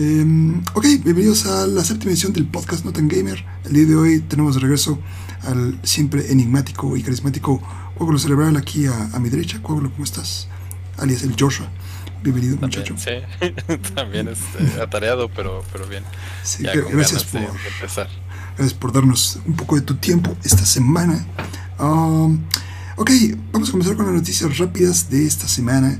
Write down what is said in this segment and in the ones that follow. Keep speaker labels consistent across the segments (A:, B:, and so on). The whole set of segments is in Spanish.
A: Em, ok, bienvenidos a la séptima edición del podcast Noten Gamer. El día de hoy tenemos de regreso al siempre enigmático y carismático Cuágulo Cerebral aquí a, mi derecha. Cuágulo, ¿cómo estás? Alias el Joshua. Bienvenido, muchacho.
B: Sí, también este, atareado, pero, pero bien.
A: Sí, gracias por empezar. Gracias por darnos un poco de tu tiempo esta semana. Um, ok, vamos a comenzar con las noticias rápidas de esta semana,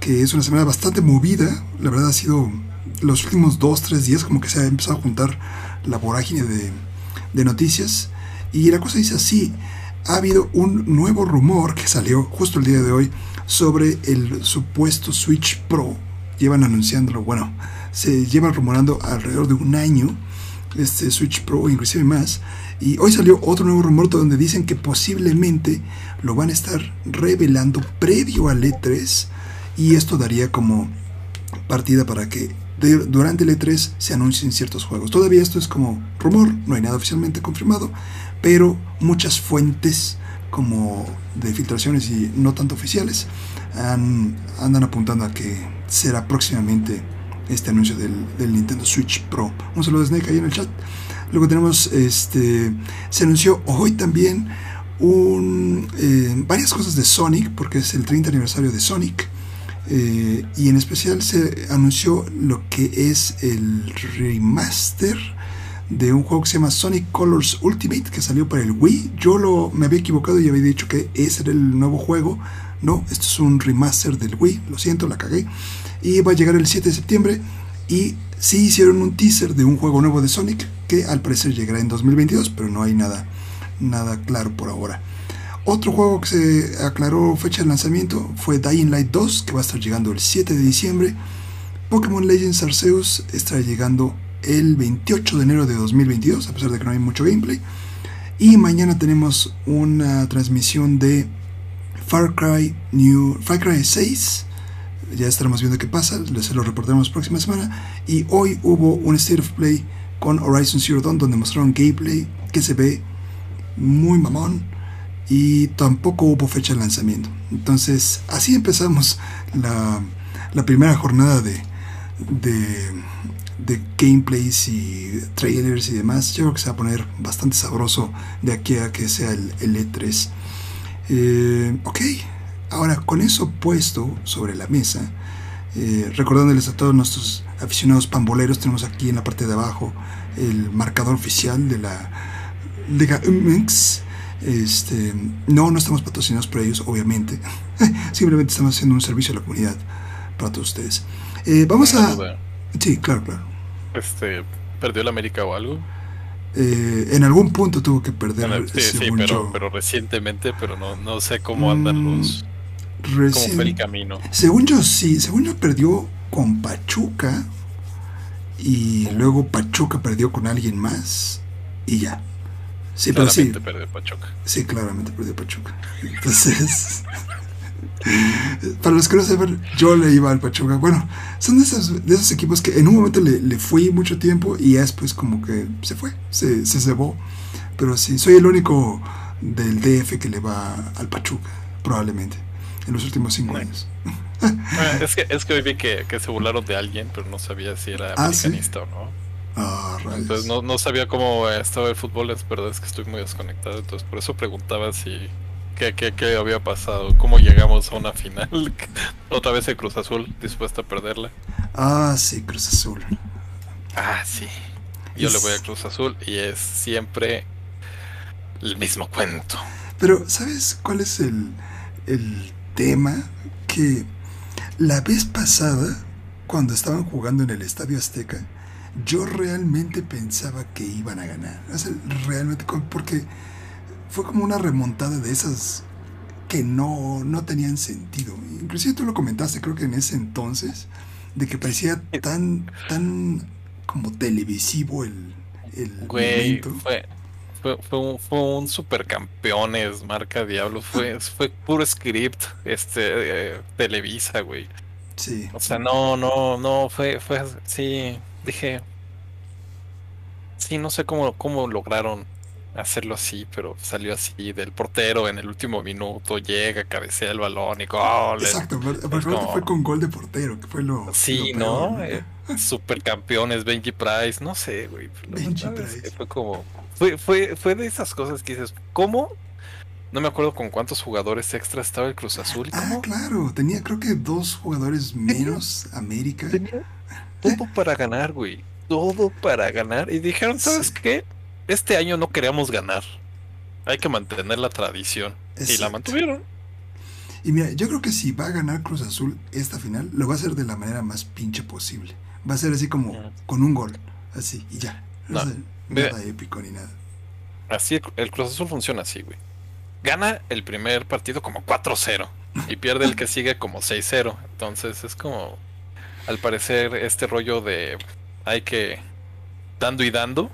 A: que es una semana bastante movida. La verdad ha sido los últimos dos, tres días como que se ha empezado a juntar la vorágine de, noticias. Y la cosa dice así, ha habido un nuevo rumor que salió justo el día de hoy sobre el supuesto Switch Pro. Llevan anunciándolo, bueno, se lleva rumorando alrededor de un año este Switch Pro, inclusive más. Y hoy salió otro nuevo rumor donde dicen que posiblemente lo van a estar revelando previo al E3 y esto daría como partida para que durante el E3 se anuncien ciertos juegos. Todavía esto es como rumor, no hay nada oficialmente confirmado, pero muchas fuentes como de filtraciones y no tanto oficiales andan apuntando a que será próximamente este anuncio del, Nintendo Switch Pro. Un saludo de Snake ahí en el chat. Luego tenemos, este, se anunció hoy también un, eh, varias cosas de Sonic, porque es el 30 aniversario de Sonic. Eh, y en especial se anunció lo que es el remaster de un juego que se llama Sonic Colors Ultimate que salió para el Wii. Yo lo, me había equivocado y había dicho que ese era el nuevo juego. No, esto es un remaster del Wii. Lo siento, la cagué y va a llegar el 7 de septiembre. Y sí hicieron un teaser de un juego nuevo de Sonic que al parecer llegará en 2022, pero no hay nada, nada claro por ahora. Otro juego que se aclaró fecha de lanzamiento fue Dying Light 2, que va a estar llegando el 7 de diciembre. Pokémon Legends Arceus estará llegando el 28 de enero de 2022, a pesar de que no hay mucho gameplay. Y mañana tenemos una transmisión de Far Cry New Far Cry 6 ya estaremos viendo qué pasa, les lo reportaremos próxima semana. Y hoy hubo un State of Play con Horizon Zero Dawn donde mostraron gameplay que se ve muy mamón y tampoco hubo fecha de lanzamiento. Entonces, así empezamos la, la primera jornada de, de, de, gameplays y trailers y demás. Yo creo que se va a poner bastante sabroso de aquí a que sea el, E3. Eh, ok, Ahora, con eso puesto sobre la mesa, eh, recordándoles a todos nuestros aficionados pamboleros, tenemos aquí en la parte de abajo el marcador oficial de la Liga MX. Este, no, no estamos patrocinados por ellos, obviamente. Simplemente estamos haciendo un servicio a la comunidad para todos ustedes. Eh, vamos a. Sí, claro, claro.
B: Este, ¿Perdió el América o algo?
A: Eh, en algún punto tuvo que perder.
B: Sí, sí pero, pero, recientemente, pero no, no sé cómo andan mm, los ¿Cómo fue el camino?
A: Según yo, sí. Según yo, perdió con Pachuca. Y luego Pachuca perdió con alguien más. Y ya.
B: Sí, pero sí. perdió Pachuca.
A: Sí, claramente perdió Pachuca. Entonces. para los que no saben, yo le iba al Pachuca. Bueno, son de esos, de esos equipos que en un momento le, le, fui mucho tiempo y después como que se fue, se, se cebó. Pero sí, soy el único del DF que le va al Pachuca, probablemente en los últimos cinco años.
B: es, que, es que hoy vi que, se burlaron de alguien, pero no sabía si era ah, americanista o no.
A: Ah,
B: entonces no, no, sabía cómo estaba el fútbol, es verdad es que estoy muy desconectado, entonces por eso preguntaba si qué, qué, qué había pasado, cómo llegamos a una final. Otra vez el Cruz Azul, dispuesta a perderla.
A: Ah, sí, Cruz Azul.
B: Ah, sí. Yo le voy a Cruz Azul y es siempre el mismo cuento.
A: Pero, ¿sabes cuál es el, el tema que la vez pasada, cuando estaban jugando en el Estadio Azteca, yo realmente pensaba que iban a ganar. realmente, porque fue como una remontada de esas que no, no tenían sentido. Inclusive tú lo comentaste, creo que en ese entonces, de que parecía tan, tan como televisivo el, el
B: momento. Fue, fue, fue, un, fue un supercampeones, marca Diablo. Fue, fue puro script, este, eh, Televisa, güey.
A: Sí.
B: O sea, no, no, no, fue, fue, sí, dije. Sí, no sé cómo, cómo lograron hacerlo así, pero salió así del portero en el último minuto, llega, cabecea el balón y gol.
A: Exacto, pero, fue con gol de portero, que fue lo.
B: Sí, ¿no? Eh, supercampeones, Benji Price, no sé, güey. Benji Price. Fue como. Fue, fue, fue de esas cosas que dices, ¿cómo? No me acuerdo con cuántos jugadores extra estaba el Cruz Azul.
A: Ah, claro, tenía creo que dos jugadores menos América.
B: Tenía todo para ganar, güey. Todo para ganar. Y dijeron, ¿sabes qué? este año no queríamos ganar. Hay que mantener la tradición. Y la mantuvieron.
A: Y mira, yo creo que si va a ganar Cruz Azul esta final, lo va a hacer de la manera más pinche posible. Va a ser así como con un gol, así, y ya. No, nada épico ni nada.
B: Así, el Cruz Azul funciona así, güey. Gana el primer partido como 4-0 y pierde el que sigue como 6-0. Entonces es como, al parecer, este rollo de hay que dando y dando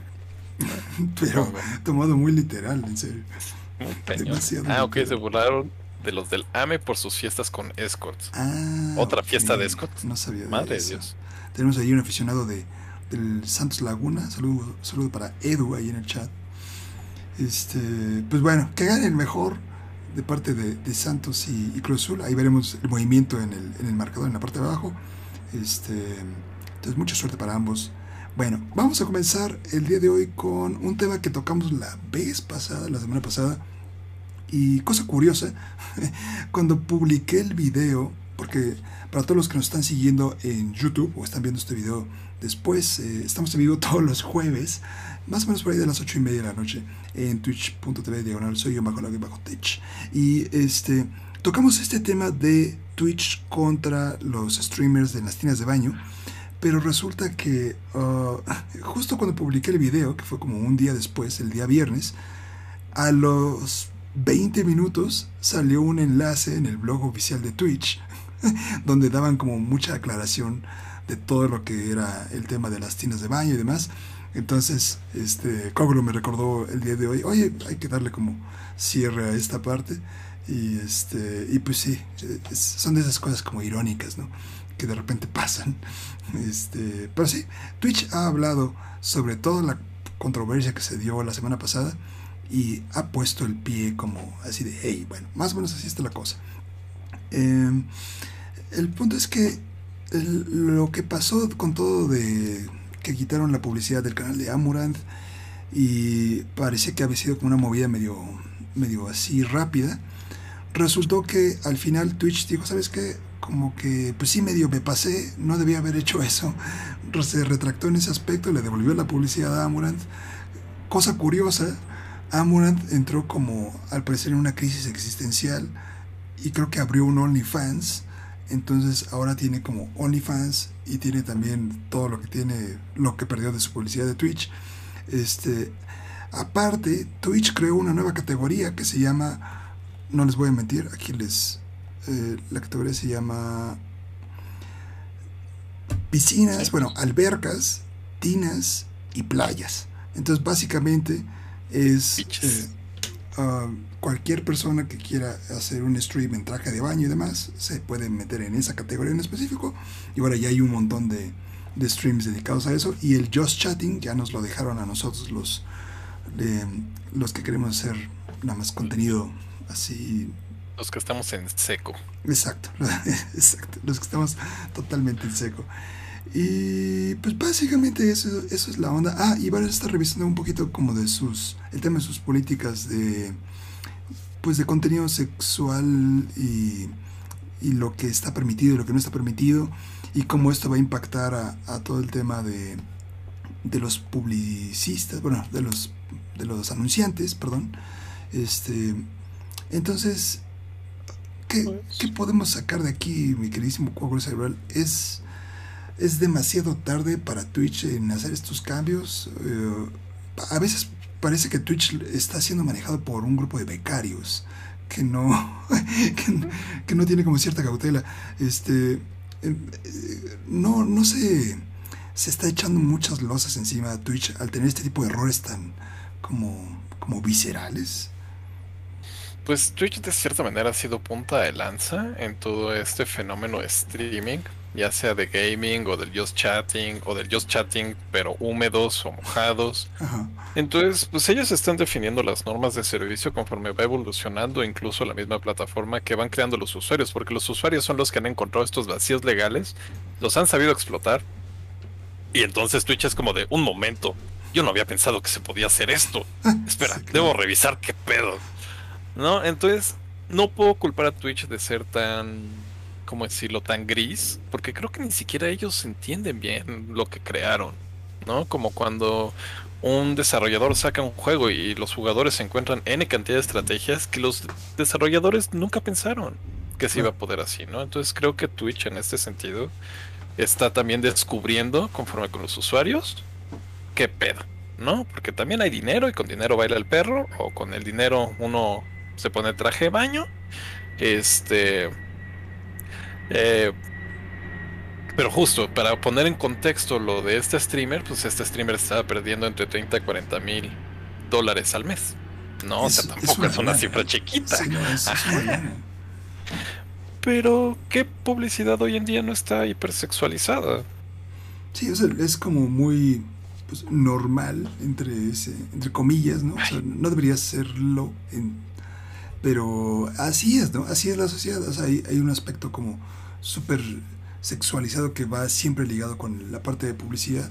A: Pero tomado muy literal, en serio.
B: Demasiado ah, ok, se burlaron de los del AME por sus fiestas con escorts.
A: Ah,
B: Otra fiesta de escorts.
A: No sabía
B: Madre de Dios.
A: Tenemos ahí un aficionado de, del Santos Laguna. Saludo, saludo para Edu ahí en el chat. Este, pues bueno, que gane el mejor de parte de, Santos y, Cruz Azul. Ahí veremos el movimiento en el, en el marcador en la parte de abajo. Este, entonces, mucha suerte para ambos. Bueno, vamos a comenzar el día de hoy con un tema que tocamos la vez pasada, la semana pasada. Y cosa curiosa, cuando publiqué el video, porque para todos los que nos están siguiendo en YouTube o están viendo este video después, eh, estamos en vivo todos los jueves, más o menos por ahí de las 8 y media de la noche, en twitch.tv diagonal soy yo bajo la bajo tech. Y este, tocamos este tema de Twitch contra los streamers de las tinas de baño. Pero resulta que uh, justo cuando publiqué el video, que fue como un día después, el día viernes, a los 20 minutos salió un enlace en el blog oficial de Twitch, donde daban como mucha aclaración de todo lo que era el tema de las tinas de baño y demás. Entonces, este, Coglo me recordó el día de hoy, oye, hay que darle como cierre a esta parte. Y, este, y pues sí, son de esas cosas como irónicas, ¿no? Que de repente pasan. Este, pero sí, Twitch ha hablado sobre toda la controversia que se dio la semana pasada y ha puesto el pie como así de, hey, bueno, más o menos así está la cosa. Em, el punto es que lo que pasó con todo de que quitaron la publicidad del canal de Amurant y parecía que había sido como una movida medio, medio así rápida, resultó que al final Twitch dijo, ¿sabes qué? como que, pues sí, medio me pasé, no debía haber hecho eso. Se retractó en ese aspecto, le devolvió la publicidad a Amurant. Cosa curiosa, Amurant entró como, al parecer, en una crisis existencial y creo que abrió un OnlyFans. Entonces ahora tiene como OnlyFans y tiene también todo lo que tiene, lo que perdió de su publicidad de Twitch. Este, aparte, Twitch creó una nueva categoría que se llama, no les voy a mentir, aquí les, eh, la categoría se llama piscinas, bueno, albercas, tinas y playas. Entonces, básicamente es eh, ah, cualquier persona que quiera hacer un stream en traje de baño y demás, se puede meter en esa categoría en específico. Y ahora ya hay un montón de, de streams dedicados a eso. Y el Just Chatting ya nos lo dejaron a nosotros los, los que queremos hacer nada más contenido así
B: los que estamos en seco.
A: Exacto, exacto. Los que estamos totalmente en seco. Y pues básicamente eso, eso es la onda. Ah, y a estar revisando un poquito como de sus, el tema de sus políticas de, pues de contenido sexual y, y lo que está permitido y lo que no está permitido y cómo esto va a impactar a, a todo el tema de, de los publicistas, bueno, de los, de los anunciantes, perdón. Este, entonces, pues. ¿Qué, podemos sacar de aquí, mi queridísimo Cuauhtémoc Cerebral? ¿Es, ¿Es demasiado tarde para Twitch en hacer estos cambios? Eh, a veces parece que Twitch está siendo manejado por un grupo de becarios que no, que, no tiene como cierta cautela. Este, eh, no, no se, se está echando muchas losas encima de Twitch al tener este tipo de errores tan como, como viscerales.
B: Pues Twitch de cierta manera ha sido punta de lanza en todo este fenómeno de streaming, ya sea de gaming o del just chatting o del just chatting pero húmedos o mojados. Entonces, pues ellos están definiendo las normas de servicio conforme va evolucionando incluso la misma plataforma que van creando los usuarios, porque los usuarios son los que han encontrado estos vacíos legales, los han sabido explotar. Y entonces Twitch es como de un momento. Yo no había pensado que se podía hacer esto. Espera, debo revisar qué pedo. ¿No? Entonces, no puedo culpar a Twitch de ser tan, ¿cómo decirlo?, tan gris, porque creo que ni siquiera ellos entienden bien lo que crearon, ¿no? Como cuando un desarrollador saca un juego y los jugadores encuentran N cantidad de estrategias que los desarrolladores nunca pensaron que se iba a poder así, ¿no? Entonces creo que Twitch en este sentido está también descubriendo, conforme con los usuarios, qué pedo, ¿no? Porque también hay dinero y con dinero baila el perro, o con el dinero uno se pone traje de baño. Este. Eh, pero justo, para poner en contexto lo de este streamer, pues este streamer estaba perdiendo entre 30 y 40 mil dólares al mes. No, o sea, tampoco es una, cifra chiquita. Pero, ¿qué publicidad hoy en día no está hipersexualizada?
A: Sí, o sea, es como muy pues, normal, entre, ese, entre comillas, ¿no? O sea, no debería serlo en pero así es, ¿no? Así es la sociedad. Hay, hay un aspecto como súper sexualizado que va siempre ligado con la parte de publicidad.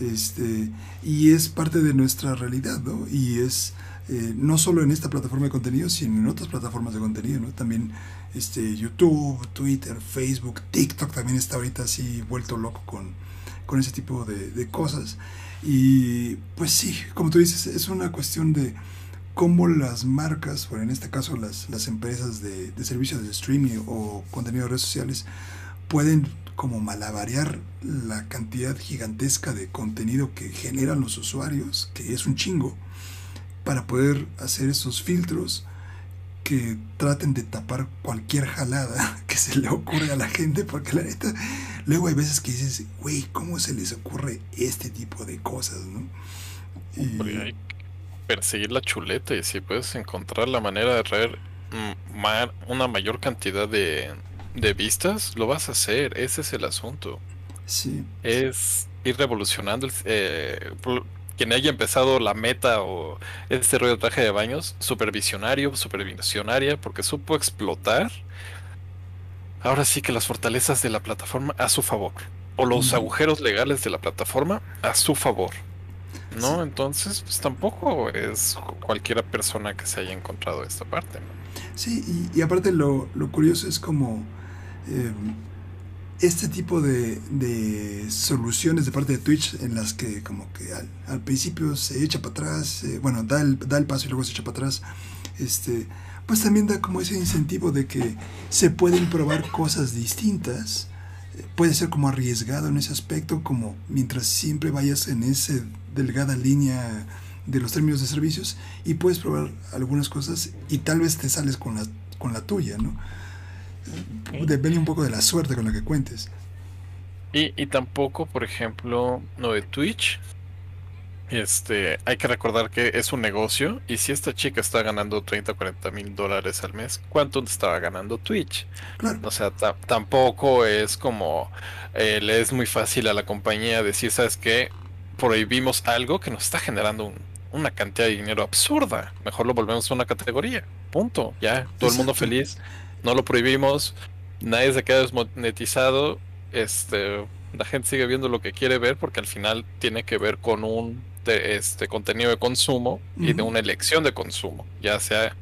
A: Este, y es parte de nuestra realidad, ¿no? Y es eh, no solo en esta plataforma de contenido, sino en otras plataformas de contenido, ¿no? También este, YouTube, Twitter, Facebook, TikTok también está ahorita así vuelto loco con, con ese tipo de, de cosas. Y pues sí, como tú dices, es una cuestión de cómo las marcas, o en este caso las, las empresas de, servicios de streaming o contenido de redes sociales, pueden como malabarear la cantidad gigantesca de contenido que generan los usuarios, que es un chingo, para poder hacer esos filtros que traten de tapar cualquier jalada que se le ocurre a la gente, porque la neta, luego hay veces que dices, güey, ¿cómo se les ocurre este tipo de cosas, no?
B: Y perseguir la chuleta y si puedes encontrar la manera de traer una mayor cantidad de, vistas, lo vas a hacer. Ese es el asunto.
A: Sí.
B: Es ir revolucionando. Eh, quien haya empezado la meta o este rollo de traje de baños, supervisionario, supervisionaria, porque supo explotar. Ahora sí que las fortalezas de la plataforma a su favor. O los agujeros legales de la plataforma a su favor. ¿No? Entonces, pues tampoco es cualquiera persona que se haya encontrado esta parte, ¿no?
A: Sí, y, aparte lo, curioso es como eh, este tipo de, soluciones de parte de Twitch en las que como que al, principio se echa para atrás, eh, bueno, da el, da el paso y luego se echa para atrás, este, pues también da como ese incentivo de que se pueden probar cosas distintas puede ser como arriesgado en ese aspecto, como mientras siempre vayas en esa delgada línea de los términos de servicios y puedes probar algunas cosas y tal vez te sales con la, con la tuya, ¿no? Depende un poco de la suerte con la que cuentes.
B: Y, y tampoco, por ejemplo, lo de Twitch, este, hay que recordar que es un negocio y si esta chica está ganando 30 o 40 mil dólares al mes, ¿cuánto estaba ganando Twitch? O sea, tampoco es como eh, le es muy fácil a la compañía decir, ¿sabes qué? Prohibimos algo que nos está generando una cantidad de dinero absurda. Mejor lo volvemos a una categoría. Punto. Ya, todo el mundo feliz. No lo prohibimos. Nadie se queda desmonetizado. Este, la gente sigue viendo lo que quiere ver porque al final tiene que ver con un este contenido de consumo y de una elección de consumo, ya sea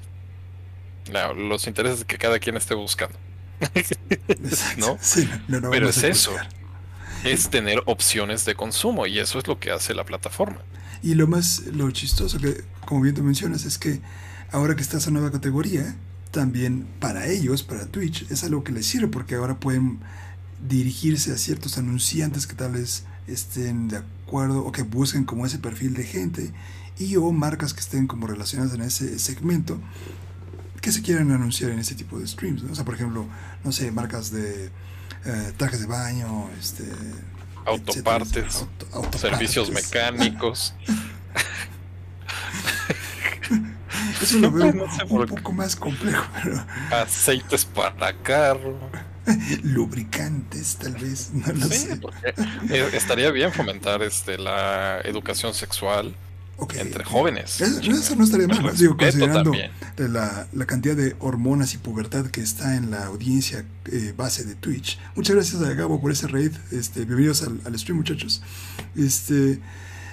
B: los intereses que cada quien esté buscando. ¿No? Pero es eso. Es tener opciones de consumo y eso es lo que hace la plataforma.
A: Y lo más, lo chistoso que, como bien tú mencionas, es que ahora que está esa nueva categoría, también para ellos, para Twitch, es algo que les sirve porque ahora pueden dirigirse a ciertos anunciantes que tal vez estén de acuerdo o que busquen como ese perfil de gente y o marcas que estén como relacionadas en ese segmento que se quieran anunciar en ese tipo de streams. O sea, por ejemplo, no sé, marcas de eh, trajes de baño, este,
B: autopartes, servicios mecánicos.
A: Eso lo veo un poco más complejo.
B: Aceites para carro.
A: Lubricantes, tal vez, no lo sé.
B: Eh, estaría bien fomentar este, la educación sexual entre jóvenes.
A: Eso, no estaría mal, digo, considerando la, la, cantidad de hormonas y pubertad que está en la audiencia eh, base de Twitch. Muchas gracias a Gabo por ese raid. Este, bienvenidos al, al, stream, muchachos. Este,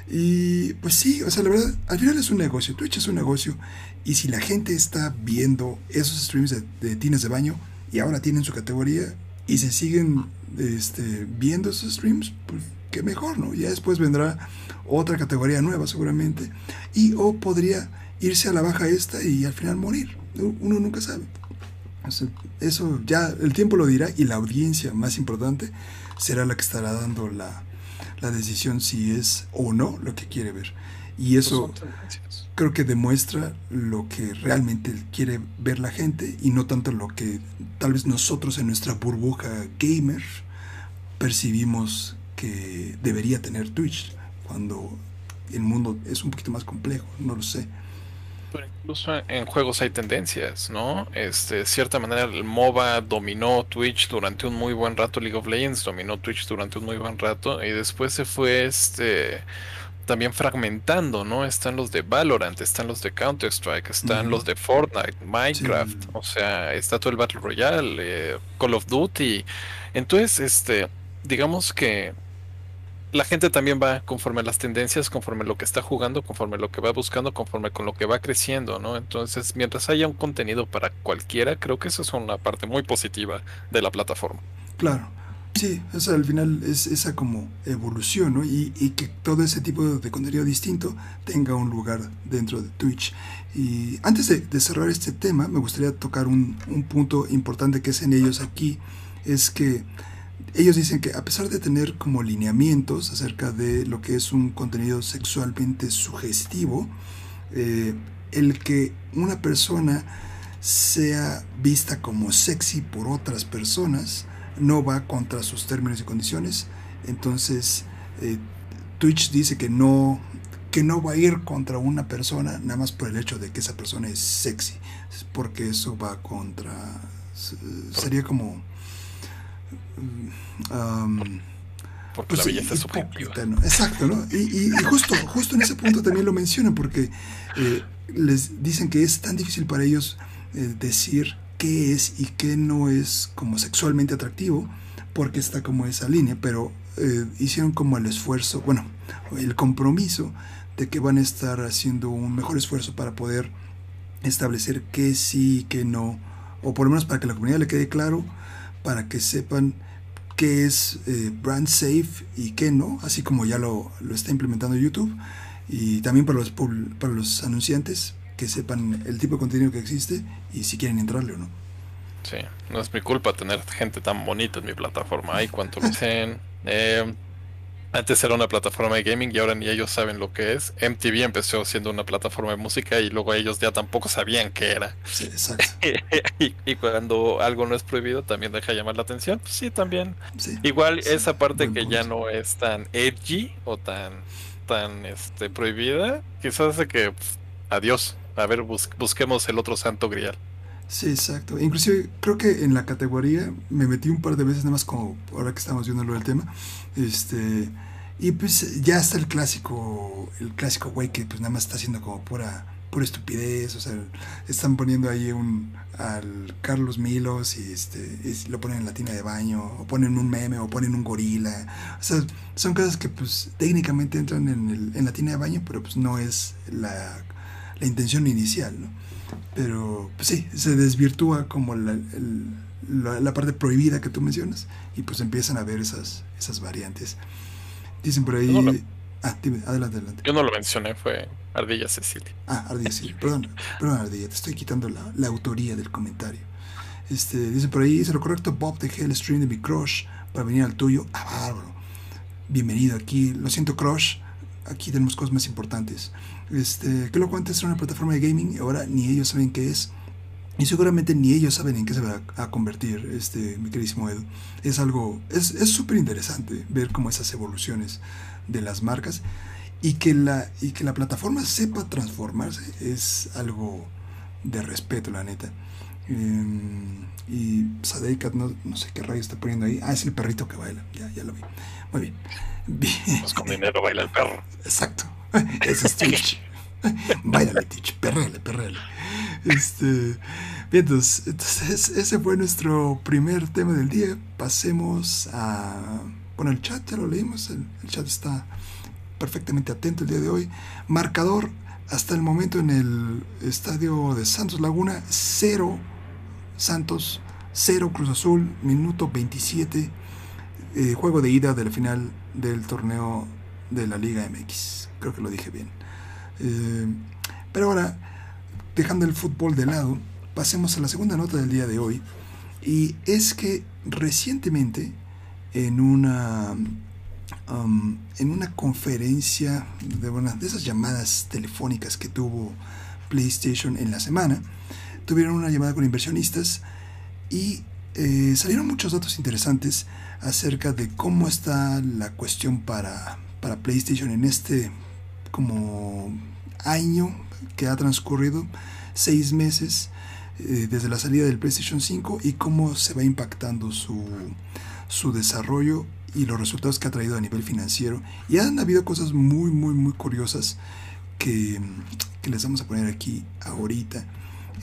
A: y pues sí, o sea, la verdad, al final es un negocio. Twitch es un negocio. Y si la gente está viendo esos streams de, de tines de baño y ahora tienen su categoría y se siguen este, viendo esos streams, pues que mejor, ¿no? Ya después vendrá otra categoría nueva seguramente. Y o podría irse a la baja esta y al final morir. Uno nunca sabe. Eso ya el tiempo lo dirá y la audiencia más importante será la que estará dando la, la decisión si es o no lo que quiere ver. Y eso creo que demuestra lo que realmente quiere ver la gente y no tanto lo que tal vez nosotros en nuestra burbuja gamer percibimos que debería tener Twitch cuando el mundo es un poquito más complejo, no lo sé.
B: Pero incluso en juegos hay tendencias, ¿no? Este, de cierta manera el MOBA dominó Twitch durante un muy buen rato, League of Legends dominó Twitch durante un muy buen rato y después se fue este también fragmentando, ¿no? Están los de Valorant, están los de Counter Strike, están los de Fortnite, Minecraft, o sea, está todo el Battle Royale, eh, Call of Duty. Entonces, este, digamos que la gente también va conforme a las tendencias, conforme a lo que está jugando, conforme a lo que va buscando, conforme con lo que va creciendo, ¿no? Entonces, mientras haya un contenido para cualquiera, creo que eso es una parte muy positiva de la plataforma.
A: Claro. Sí, o al final es esa como evolución, ¿no? Y, que todo ese tipo de contenido distinto tenga un lugar dentro de Twitch. Y antes de, cerrar este tema, me gustaría tocar un, un punto importante que es en ellos aquí, es que ellos dicen que a pesar de tener como lineamientos acerca de lo que es un contenido sexualmente sugestivo, eh, el que una persona sea vista como sexy por otras personas no va contra sus términos y condiciones. Entonces, eh, Twitch dice que no, que no va a ir contra una persona nada más por el hecho de que esa persona es sexy, porque eso va contra... Sería como
B: porque la pues belleza es
A: Exacto, ¿no? Y, justo, justo en ese punto también lo mencionan, porque eh, les dicen que es tan difícil para ellos eh, decir qué es y qué no es como sexualmente atractivo, porque está como esa línea, pero eh, hicieron como el esfuerzo, bueno, el compromiso de que van a estar haciendo un mejor esfuerzo para poder establecer qué sí y qué no, o por lo menos para que la comunidad le quede claro, para que sepan qué es eh, brand safe y qué no, así como ya lo, lo, está implementando YouTube. Y también para los, para los anunciantes que sepan el tipo de contenido que existe y si quieren entrarle o no.
B: Sí, no es mi culpa tener gente tan bonita en mi plataforma. Ay, cuánto lo dicen. Eh, antes era una plataforma de gaming y ahora ni ellos saben lo que es. MTV empezó siendo una plataforma de música y luego ellos ya tampoco sabían qué era.
A: Sí, exacto.
B: y, cuando algo no es prohibido también deja llamar la atención. Pues sí, también. Igual esa parte que ya no es tan edgy o tan tan este prohibida, quizás hace que pues, adiós. A ver, busquemos el otro santo grial.
A: Sí, exacto. Inclusive creo que en la categoría me metí un par de veces nada más como ahora que estamos viendo lo del tema. Este y pues ya está el clásico, el clásico güey que pues nada más está haciendo como pura pura estupidez, o sea, están poniendo ahí un al Carlos Milos y este lo ponen en la tina de baño o ponen un meme o ponen un gorila. O sea, son cosas que pues técnicamente entran en, el, en la tina de baño, pero pues no es la, la intención inicial, ¿no? Pero pues sí, se desvirtúa como la, la, parte prohibida que tú mencionas y pues empiezan a ver esas, esas variantes. Dicen por ahí... ah, dime, adelante, adelante.
B: Yo no lo mencioné, fue Ardilla Cecilia.
A: Ah, Ardilla Cecilia, perdón, perdón Ardilla, te estoy quitando la, la autoría del comentario. Este, dice por ahí, dice lo correcto, Bob, dejé el stream de mi crush para venir al tuyo. Ah, bárbaro. Bienvenido aquí. Lo siento, crush. Aquí tenemos cosas más importantes este, que lo cuenta es una plataforma de gaming ahora ni ellos saben qué es. Y seguramente ni ellos saben en qué se va a, convertir, este, mi queridísimo Edu. Es algo, es súper interesante ver cómo esas evoluciones de las marcas y que, la, y que la plataforma sepa transformarse es algo de respeto, la neta. Em, y Sadekat, no, no, sé qué rayo está poniendo ahí. Ah, es el perrito que baila. Ya, ya lo vi. Muy bien.
B: Pues con dinero baila el perro.
A: Exacto. Ese es Twitch. Bailale, Twitch. Perrele, perrele. Este. Bien, entonces, ese fue nuestro primer tema del día. Pasemos a. Bueno, el chat ya lo leímos. El, el chat está perfectamente atento el día de hoy. Marcador hasta el momento en el estadio de Santos Laguna, 0 Santos, 0 Cruz Azul, minuto 27, eh, juego de ida de la final del torneo de la Liga MX. Creo que lo dije bien. Eh, pero ahora, dejando el fútbol de lado, pasemos a la segunda nota del día de hoy. Y es que recientemente, en una Um, en una conferencia de, bueno, de esas llamadas telefónicas que tuvo PlayStation en la semana, tuvieron una llamada con inversionistas y eh, salieron muchos datos interesantes acerca de cómo está la cuestión para, para PlayStation en este como año que ha transcurrido, seis meses eh, desde la salida del PlayStation 5 y cómo se va impactando su, su desarrollo y los resultados que ha traído a nivel financiero. Y han habido cosas muy, muy, muy curiosas que, les vamos a poner aquí ahorita.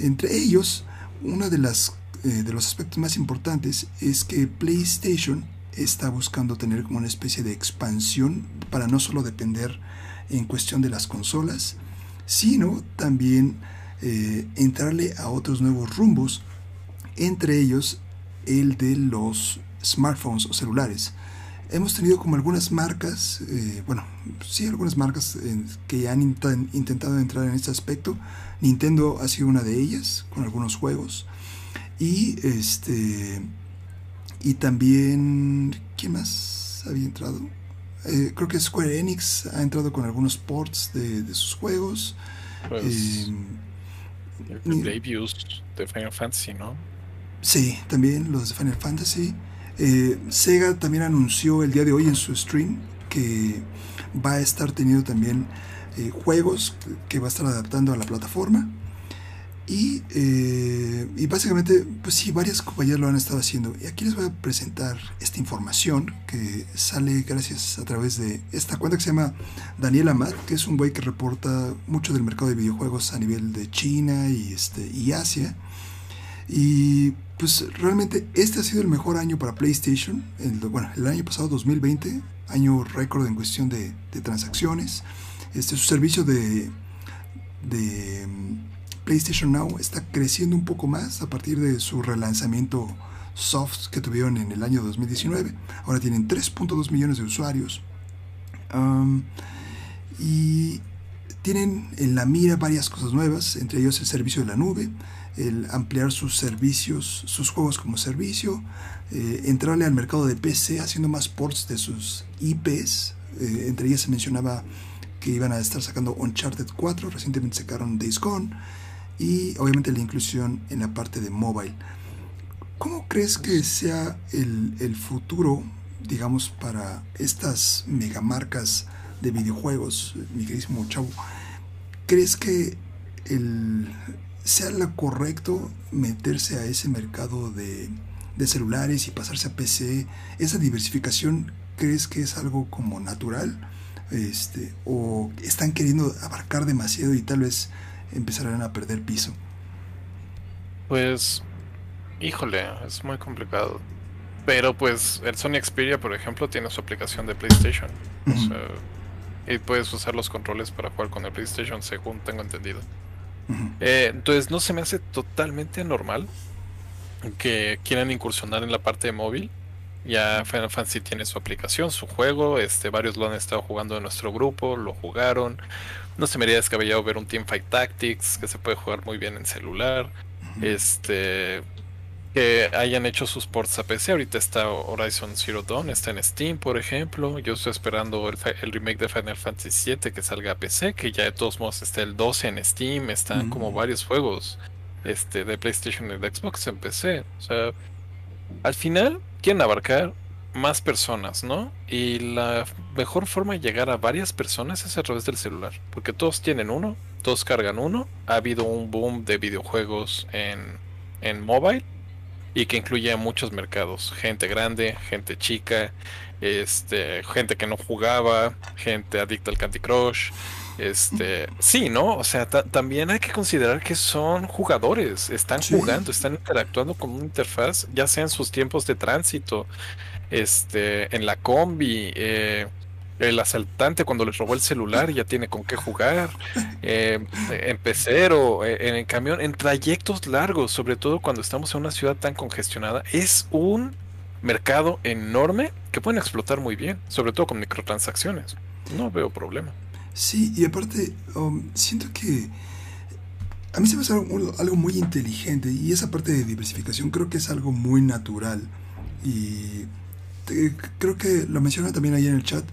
A: Entre ellos, uno de, las, eh, de los aspectos más importantes es que PlayStation está buscando tener como una especie de expansión para no solo depender en cuestión de las consolas, sino también eh, entrarle a otros nuevos rumbos, entre ellos el de los smartphones o celulares hemos tenido como algunas marcas, eh, bueno, sí, algunas marcas eh, que han intentado entrar en este aspecto. Nintendo ha sido una de ellas, con algunos juegos. Y este. Y también. ¿Quién más había entrado? Eh, creo que Square Enix ha entrado con algunos ports de, sus juegos.
B: Pues, de Final Fantasy, ¿no?
A: Sí, también los de Final Fantasy. Eh, Sega también anunció el día de hoy en su stream que va a estar teniendo también eh, juegos que va a estar adaptando a la plataforma. Y, eh, y, básicamente, pues sí, varias compañías lo han estado haciendo. Y aquí les voy a presentar esta información que sale gracias a través de esta cuenta que se llama Daniel Amat, que es un güey que reporta mucho del mercado de videojuegos a nivel de China y, este, y Asia. Y pues realmente este ha sido el mejor año para PlayStation. El, bueno, el año pasado, 2020, año récord en cuestión de, transacciones. Este, su servicio de, de mm, PlayStation Now está creciendo un poco más a partir de su relanzamiento soft que tuvieron en el año 2019. Ahora tienen 3.2 millones de usuarios. y tienen en la mira varias cosas nuevas, entre ellos el servicio de la nube, el ampliar sus servicios, sus juegos como servicio, eh, entrarle al mercado de PC haciendo más ports de sus IPs. Eh, entre ellas se mencionaba que iban a estar sacando Uncharted 4, recientemente sacaron Days Gone y obviamente la inclusión en la parte de mobile. ¿Cómo crees que sea el, el futuro, digamos, para estas megamarcas de videojuegos, mi queridísimo chavo? ¿Crees que el, sea lo correcto meterse a ese mercado de, celulares y pasarse a PC, esa diversificación, ¿crees que es algo como natural? Este, ¿O están queriendo abarcar demasiado y tal vez empezarán a perder piso?
B: Pues, híjole, es muy complicado. Pero pues el Sony Xperia, por ejemplo, tiene su aplicación de PlayStation. y puedes usar los controles para jugar con el PlayStation, según tengo entendido. Eh, entonces no se me hace totalmente normal que quieran incursionar en la parte de móvil. Ya Final Fantasy tiene su aplicación, su juego, este, varios lo han estado jugando en nuestro grupo, lo jugaron. No se me haría descabellado ver un Teamfight Tactics que se puede jugar muy bien en celular. Este, que hayan hecho sus ports a PC. Ahorita está Horizon Zero Dawn, está en Steam, por ejemplo. Yo estoy esperando el, remake de Final Fantasy VII que salga a PC, que ya de todos modos está el 12 en Steam. Están como varios juegos este, de PlayStation y de Xbox en PC. O sea, al final quieren abarcar más personas, ¿no? Y la mejor forma de llegar a varias personas es a través del celular, porque todos tienen uno, todos cargan uno. Ha habido un boom de videojuegos en en mobile y que incluye a muchos mercados, gente grande, gente chica, este, gente que no jugaba, gente adicta al Candy Crush, este, sí, ¿no? O sea, también hay que considerar que son jugadores, están jugando, están interactuando con una interfaz, ya sea en sus tiempos de tránsito, este, en la combi, eh, el asaltante cuando les robó el celular ya tiene con qué jugar, eh, en pecero, eh, en el camión, en trayectos largos, sobre todo cuando estamos en una ciudad tan congestionada, es un mercado enorme que pueden explotar muy bien, sobre todo con microtransacciones. No veo problema.
A: Sí, y aparte, um, siento que a mí se me hace algo, muy inteligente y esa parte de diversificación creo que es algo muy natural. Y creo que lo mencionan también ahí en el chat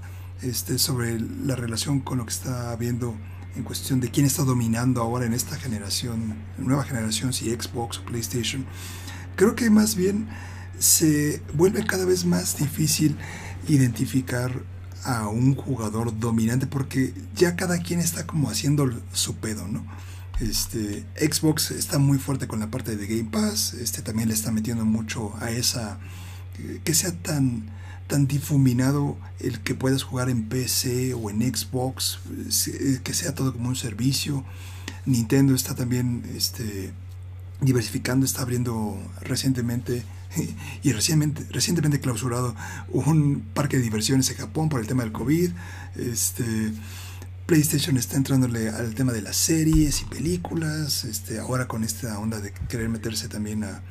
A: este, sobre la relación con lo que está habiendo en cuestión de quién está dominando ahora en esta generación, nueva generación, si Xbox o PlayStation. Creo que más bien se vuelve cada vez más difícil identificar a un jugador dominante porque ya cada quien está como haciendo su pedo, ¿no? Este, Xbox está muy fuerte con la parte de Game Pass, este también le está metiendo mucho a esa que sea tan tan difuminado el que puedas jugar en PC o en Xbox, que sea todo como un servicio. Nintendo está también este, diversificando, está abriendo recientemente y recientemente, recientemente clausurado un parque de diversiones en Japón por el tema del COVID. Este, PlayStation está entrándole al tema de las series y películas, este, ahora con esta onda de querer meterse también a,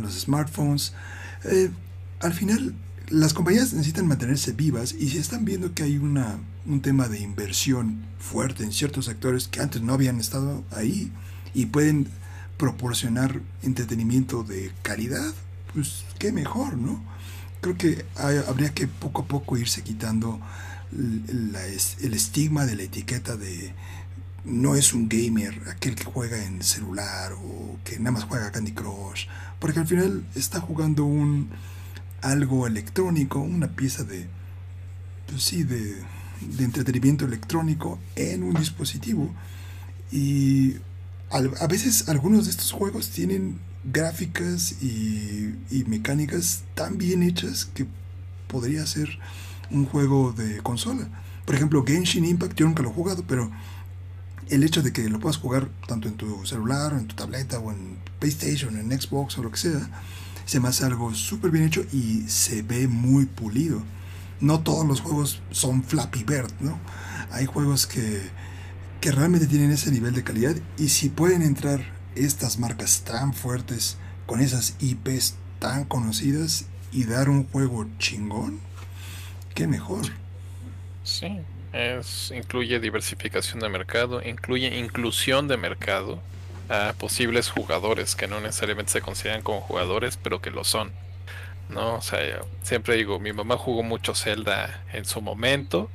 A: los smartphones. Eh, al final, las compañías necesitan mantenerse vivas y si están viendo que hay una, un tema de inversión fuerte en ciertos sectores que antes no habían estado ahí y pueden proporcionar entretenimiento de calidad, pues qué mejor, ¿no? Creo que habría que poco a poco irse quitando el estigma de la etiqueta de no es un gamer aquel que juega en celular o que nada más juega Candy Crush, porque al final está jugando un algo electrónico, una pieza de, pues sí, de, de entretenimiento electrónico en un dispositivo. Y a veces algunos de estos juegos tienen gráficas y, mecánicas tan bien hechas que podría ser un juego de consola. Por ejemplo, Genshin Impact, yo nunca lo he jugado, pero el hecho de que lo puedas jugar tanto en tu celular, o en tu tableta, o en PlayStation, en Xbox o lo que sea, se me hace algo súper bien hecho y se ve muy pulido. No todos los juegos son Flappy Bird, ¿no? Hay juegos que, que realmente tienen ese nivel de calidad y si pueden entrar estas marcas tan fuertes con esas IPs tan conocidas y dar un juego chingón, qué mejor.
B: Sí, es, incluye diversificación de mercado, incluye inclusión de mercado a posibles jugadores que no necesariamente se consideran como jugadores, pero que lo son. ¿no? O sea, siempre digo, mi mamá jugó mucho Zelda en su momento,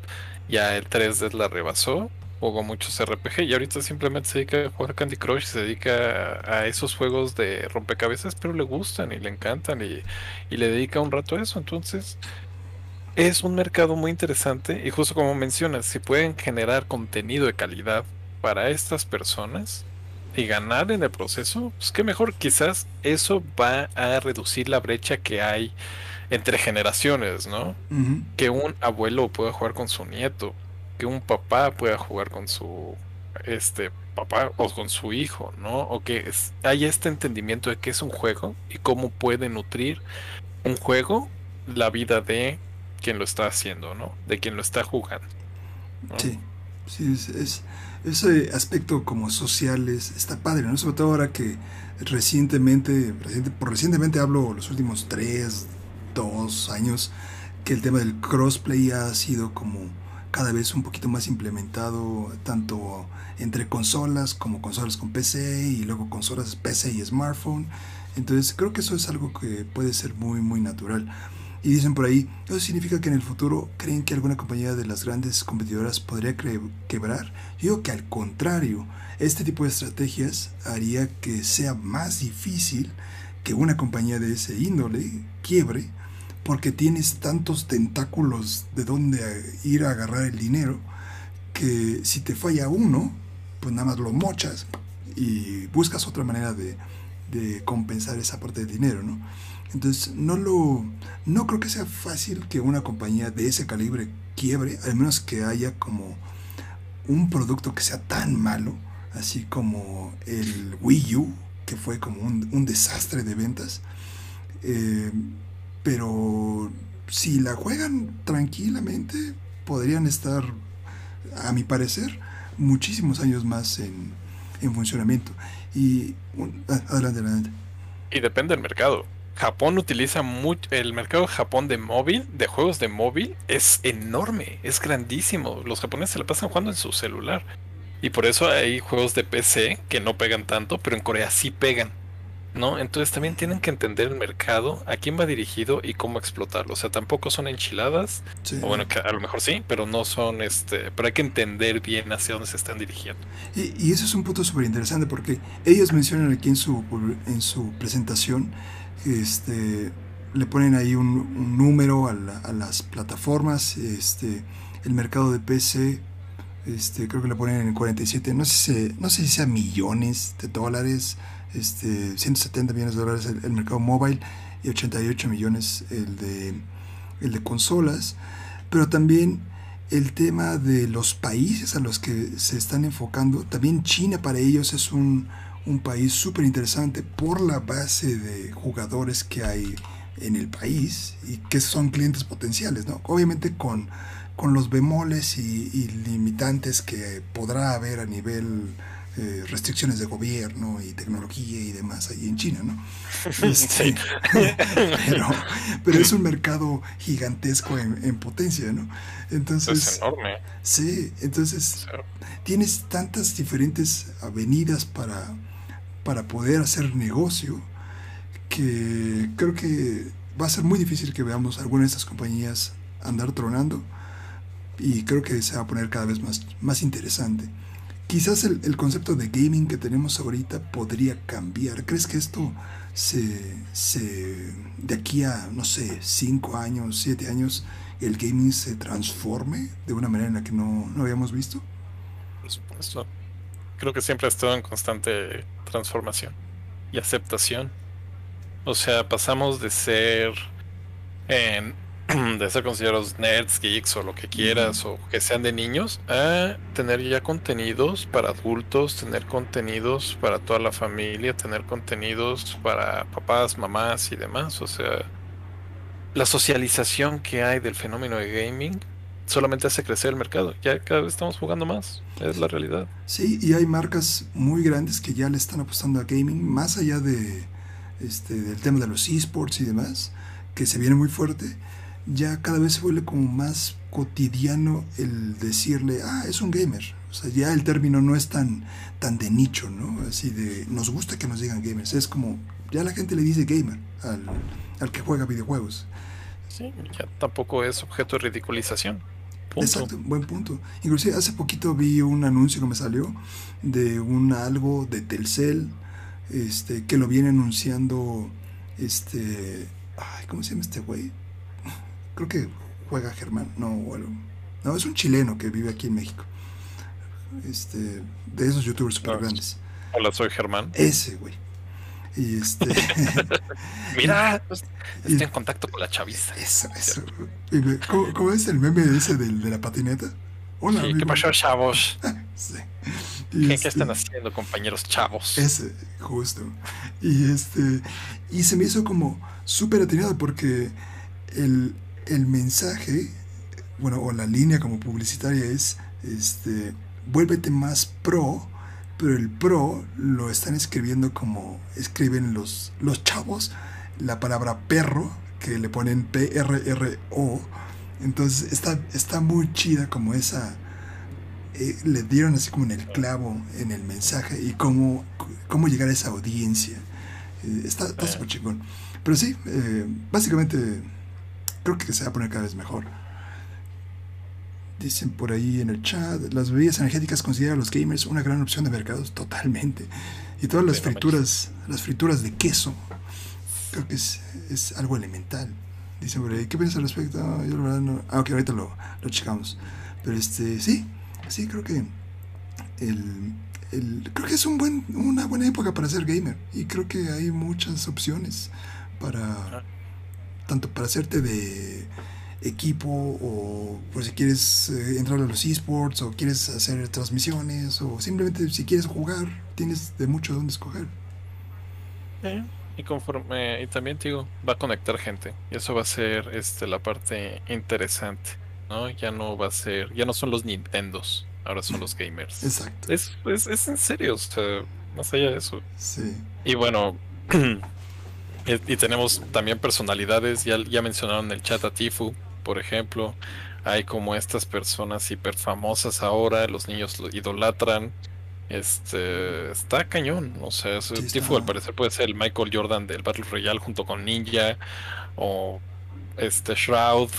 B: ya el 3D la rebasó, jugó muchos RPG y ahorita simplemente se dedica a jugar Candy Crush, se dedica a, esos juegos de rompecabezas, pero le gustan y le encantan y, y le dedica un rato a eso. Entonces, es un mercado muy interesante y justo como mencionas, si pueden generar contenido de calidad para estas personas, y ganar en el proceso, pues qué mejor, quizás eso va a reducir la brecha que hay entre generaciones, ¿no? Que un abuelo pueda jugar con su nieto, que un papá pueda jugar con su este papá o con su hijo, ¿no? O que haya este entendimiento de que es un juego y cómo puede nutrir un juego la vida de quien lo está haciendo, ¿no? De quien lo está jugando.
A: Sí, sí, es ese aspecto como social está padre, ¿no? Sobre todo ahora que recientemente, por recientemente hablo los últimos tres, dos años, que el tema del crossplay ha sido como cada vez un poquito más implementado, tanto entre consolas como consolas con PC y luego consolas PC y smartphone. Entonces creo que eso es algo que puede ser muy, muy natural. Y dicen por ahí, ¿eso significa que en el futuro creen que alguna compañía de las grandes competidoras podría quebrar? Yo digo que al contrario, este tipo de estrategias haría que sea más difícil que una compañía de ese índole quiebre porque tienes tantos tentáculos de donde ir a agarrar el dinero que si te falla uno, pues nada más lo mochas y buscas otra manera de, de compensar esa parte de dinero, ¿no? Entonces, no lo no creo que sea fácil que una compañía de ese calibre quiebre, al menos que haya como un producto que sea tan malo, así como el Wii U, que fue como un, desastre de ventas. Eh, pero si la juegan tranquilamente, podrían estar, a mi parecer, muchísimos años más en, en funcionamiento. Y adelante, adelante.
B: Y depende del mercado. Japón utiliza mucho, el mercado Japón de móvil, de juegos de móvil, es enorme, es grandísimo. Los japoneses se la pasan jugando en su celular. Y por eso hay juegos de PC que no pegan tanto, pero en Corea sí pegan. ¿No? Entonces también tienen que entender el mercado, a quién va dirigido y cómo explotarlo. O sea, tampoco son enchiladas, o bueno, que a lo mejor sí, pero no son, este, pero hay que entender bien hacia dónde se están dirigiendo.
A: Y, y eso es un punto súper interesante porque ellos mencionan aquí en su, en su presentación, este, le ponen ahí un, número a, a, las plataformas, este, el mercado de PC. Este, creo que le ponen en 47, no sé, no sé si sea millones de dólares, este, 170 millones de dólares el, mercado móvil y 88 millones el de, el de consolas, pero también el tema de los países a los que se están enfocando, también China para ellos es un, un país súper interesante por la base de jugadores que hay en el país y que son clientes potenciales, ¿no? Obviamente con, con los bemoles y, y limitantes que podrá haber a nivel eh, restricciones de gobierno y tecnología y demás ahí en China, ¿no? Este, pero, es un mercado gigantesco en, potencia, ¿no? Entonces,
B: es enorme.
A: Sí, entonces tienes tantas diferentes avenidas para, para poder hacer negocio que creo que va a ser muy difícil que veamos alguna de estas compañías andar tronando y creo que se va a poner cada vez más, más interesante quizás el, concepto de gaming que tenemos ahorita podría cambiar. ¿Crees que esto se, se, de aquí a, no sé, 5 años, 7 años, el gaming se transforme de una manera en la que no, no habíamos visto?
B: Por supuesto. Creo que siempre ha estado en constante transformación y aceptación. O sea, pasamos de ser en de ser considerados nerds, geeks o lo que quieras, o que sean de niños, a tener ya contenidos para adultos, tener contenidos para toda la familia, tener contenidos para papás, mamás y demás. O sea, la socialización que hay del fenómeno de gaming solamente hace crecer el mercado. Ya cada vez estamos jugando más, es la realidad.
A: Sí, y hay marcas muy grandes que ya le están apostando a gaming, más allá de este, del tema de los esports y demás, que se viene muy fuerte ya cada vez se vuelve como más cotidiano el decirle, ah, es un gamer. O sea, ya el término no es tan, tan de nicho, ¿no? Así de, nos gusta que nos digan gamers. Es como, ya la gente le dice gamer al, al que juega videojuegos.
B: Sí, ya tampoco es objeto de ridiculización.
A: Exacto, buen punto. Inclusive hace poquito vi un anuncio que me salió de un algo de Telcel, este, que lo viene anunciando, este, ay, ¿cómo se llama este güey? Creo que juega Germán, no, bueno, no, es un chileno que vive aquí en México. Este, de esos youtubers super grandes.
B: Hola, soy Germán.
A: Ese, güey. Y este.
B: Mira, pues, estoy en contacto con la chaviza.
A: Eso, eso. ¿Cómo, es el meme ese de, de la patineta?
B: Hola, ¿Qué pasó, chavos? sí. ¿Qué, este, están haciendo, compañeros chavos?
A: Ese, justo. Y este. Y se me hizo como súper atinado porque el, el mensaje, bueno, o la línea como publicitaria es, este, vuélvete más pro, pero el pro lo están escribiendo como escriben los, los chavos, la palabra perro, que le ponen P-R-R-O. Entonces está, está muy chida como esa... Eh, le dieron así como en el clavo en el mensaje y cómo, cómo llegar a esa audiencia. Eh, está súper chingón. Pero sí, eh, básicamente creo que se va a poner cada vez mejor. Dicen por ahí en el chat, las bebidas energéticas consideran a los gamers una gran opción de mercados, totalmente. Y todas las frituras, las frituras de queso, creo que es, es algo elemental. Dicen por ahí, ¿qué piensas al respecto? yo la verdad no... Ah, ok, ahorita lo, lo checamos. Pero este, sí, sí, creo que el, creo que es un buen, una buena época para ser gamer y creo que hay muchas opciones para ah. Tanto para hacerte de equipo o por si quieres eh, entrar a los esports o quieres hacer transmisiones o simplemente si quieres jugar tienes de mucho donde escoger.
B: Y conforme y también digo va a conectar gente y eso va a ser este la parte interesante no ya no va a ser ya no son los Nintendos ahora son los gamers.
A: Exacto.
B: Es, es, es en serio o sea más allá de eso.
A: Sí.
B: Y bueno y, tenemos también personalidades ya ya mencionaron el chat a Tifu por ejemplo. Hay como estas personas hiper famosas ahora, los niños lo idolatran. Este está cañón, o sea, ese tipo al parecer puede ser el Michael Jordan del Battle Royale junto con Ninja o este Shroud,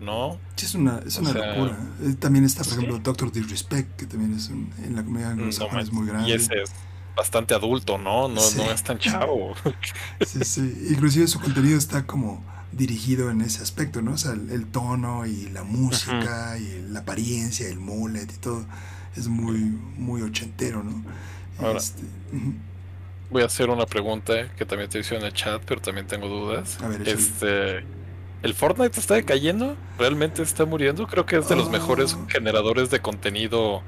B: ¿no?
A: Sí, es una, es una locura. Eh, también está, por ejemplo, Doctor Disrespect, que también es en la comedia anglosajona es muy grande.
B: Y ese es bastante adulto, ¿no? No, no es tan chavo.
A: sí, sí. Inclusive su contenido está como dirigido en ese aspecto, ¿no? O sea, el, tono y la música y la apariencia, el mullet y todo es muy, muy ochentero, ¿no?
B: este, Voy a hacer una pregunta que también te hice en el chat, pero también tengo dudas. A ver, este, ¿El Fortnite está decayendo? ¿Realmente está muriendo? Creo que es de los ah. mejores generadores de contenido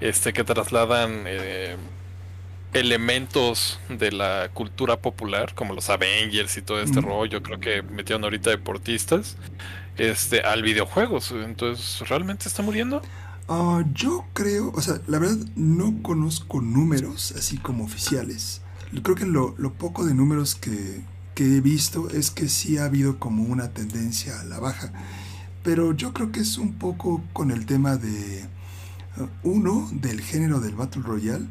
B: este, que trasladan eh, elementos de la cultura popular, como los Avengers y todo este rollo, creo que metieron ahorita deportistas, este, al videojuegos. Entonces, ¿realmente está muriendo?
A: Ah, yo creo, o sea, la verdad no conozco números así como oficiales. Creo que lo, poco de números que, que he visto es que sí ha habido como una tendencia a la baja. Pero yo creo que es un poco con el tema de, uh, uno, del género del Battle Royale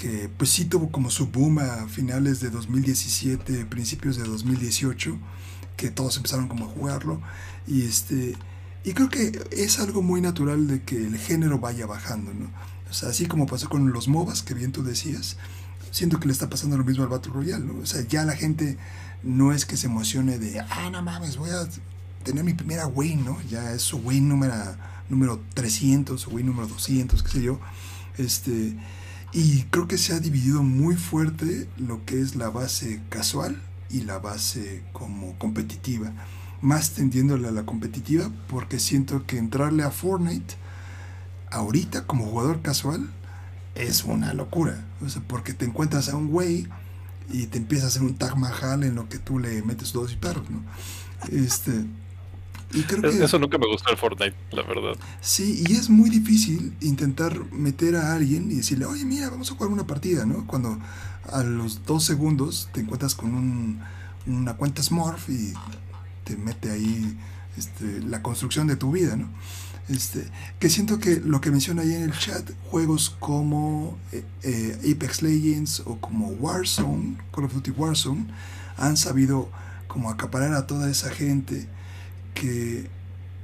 A: que pues sí tuvo como su boom a finales de 2017, principios de 2018, que todos empezaron como a jugarlo y este y creo que es algo muy natural de que el género vaya bajando, ¿no? O sea, así como pasó con los MOBAs, que bien tú decías, siento que le está pasando lo mismo al Battle Royale, ¿no? O sea, ya la gente no es que se emocione de, ah, no mames, voy a tener mi primera win, ¿no? Ya es su win número, número 300, su win número 200, qué sé yo. Este, y creo que se ha dividido muy fuerte lo que es la base casual y la base como competitiva. Más tendiéndole a la competitiva porque siento que entrarle a Fortnite ahorita como jugador casual es una locura. O sea, porque te encuentras a un güey y te empieza a hacer un tag mahal en lo que tú le metes dos disparos, ¿no? Este,
B: eso nunca me gustó el Fortnite, la verdad.
A: Sí, y es muy difícil intentar meter a alguien y decirle, oye, mira, vamos a jugar una partida, ¿no? Cuando a los dos segundos te encuentras con un, una cuenta Smurf y te mete ahí este, la construcción de tu vida, ¿no? Este, que siento que lo que menciona ahí en el chat, juegos como eh, eh, Apex Legends o como Warzone, Call of Duty Warzone, han sabido como acaparar a toda esa gente que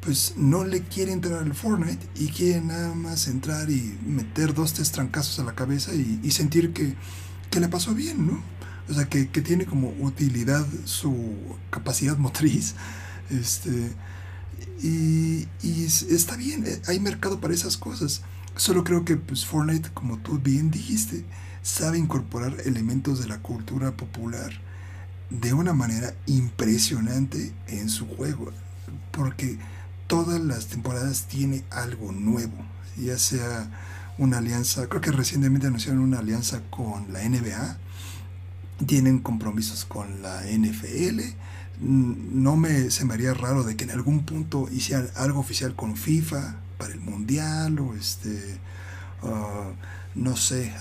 A: pues no le quiere entrar al Fortnite y quiere nada más entrar y meter dos, tres trancazos a la cabeza y, sentir que, le pasó bien, ¿no? O sea, que, tiene como utilidad su capacidad motriz. Este, y, está bien, eh, hay mercado para esas cosas. Solo creo que pues, Fortnite, como tú bien dijiste, sabe incorporar elementos de la cultura popular de una manera impresionante en su juego porque todas las temporadas tiene algo nuevo, ya sea una alianza, creo que recientemente anunciaron una alianza con la NBA, tienen compromisos con la NFL, no me se me haría raro de que en algún punto hicieran algo oficial con FIFA para el mundial o este uh, no sé,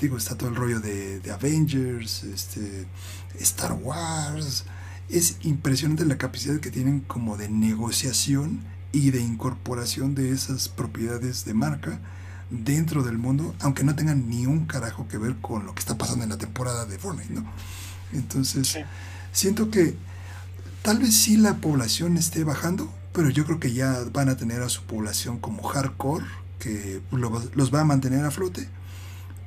A: digo está todo el rollo de, de Avengers, este Star Wars, es impresionante la capacidad que tienen como de negociación y de incorporación de esas propiedades de marca dentro del mundo, aunque no tengan ni un carajo que ver con lo que está pasando en la temporada de Fortnite, ¿no? Entonces, siento que tal vez sí la población esté bajando, pero yo creo que ya van a tener a su población como hardcore, que los va a mantener a flote.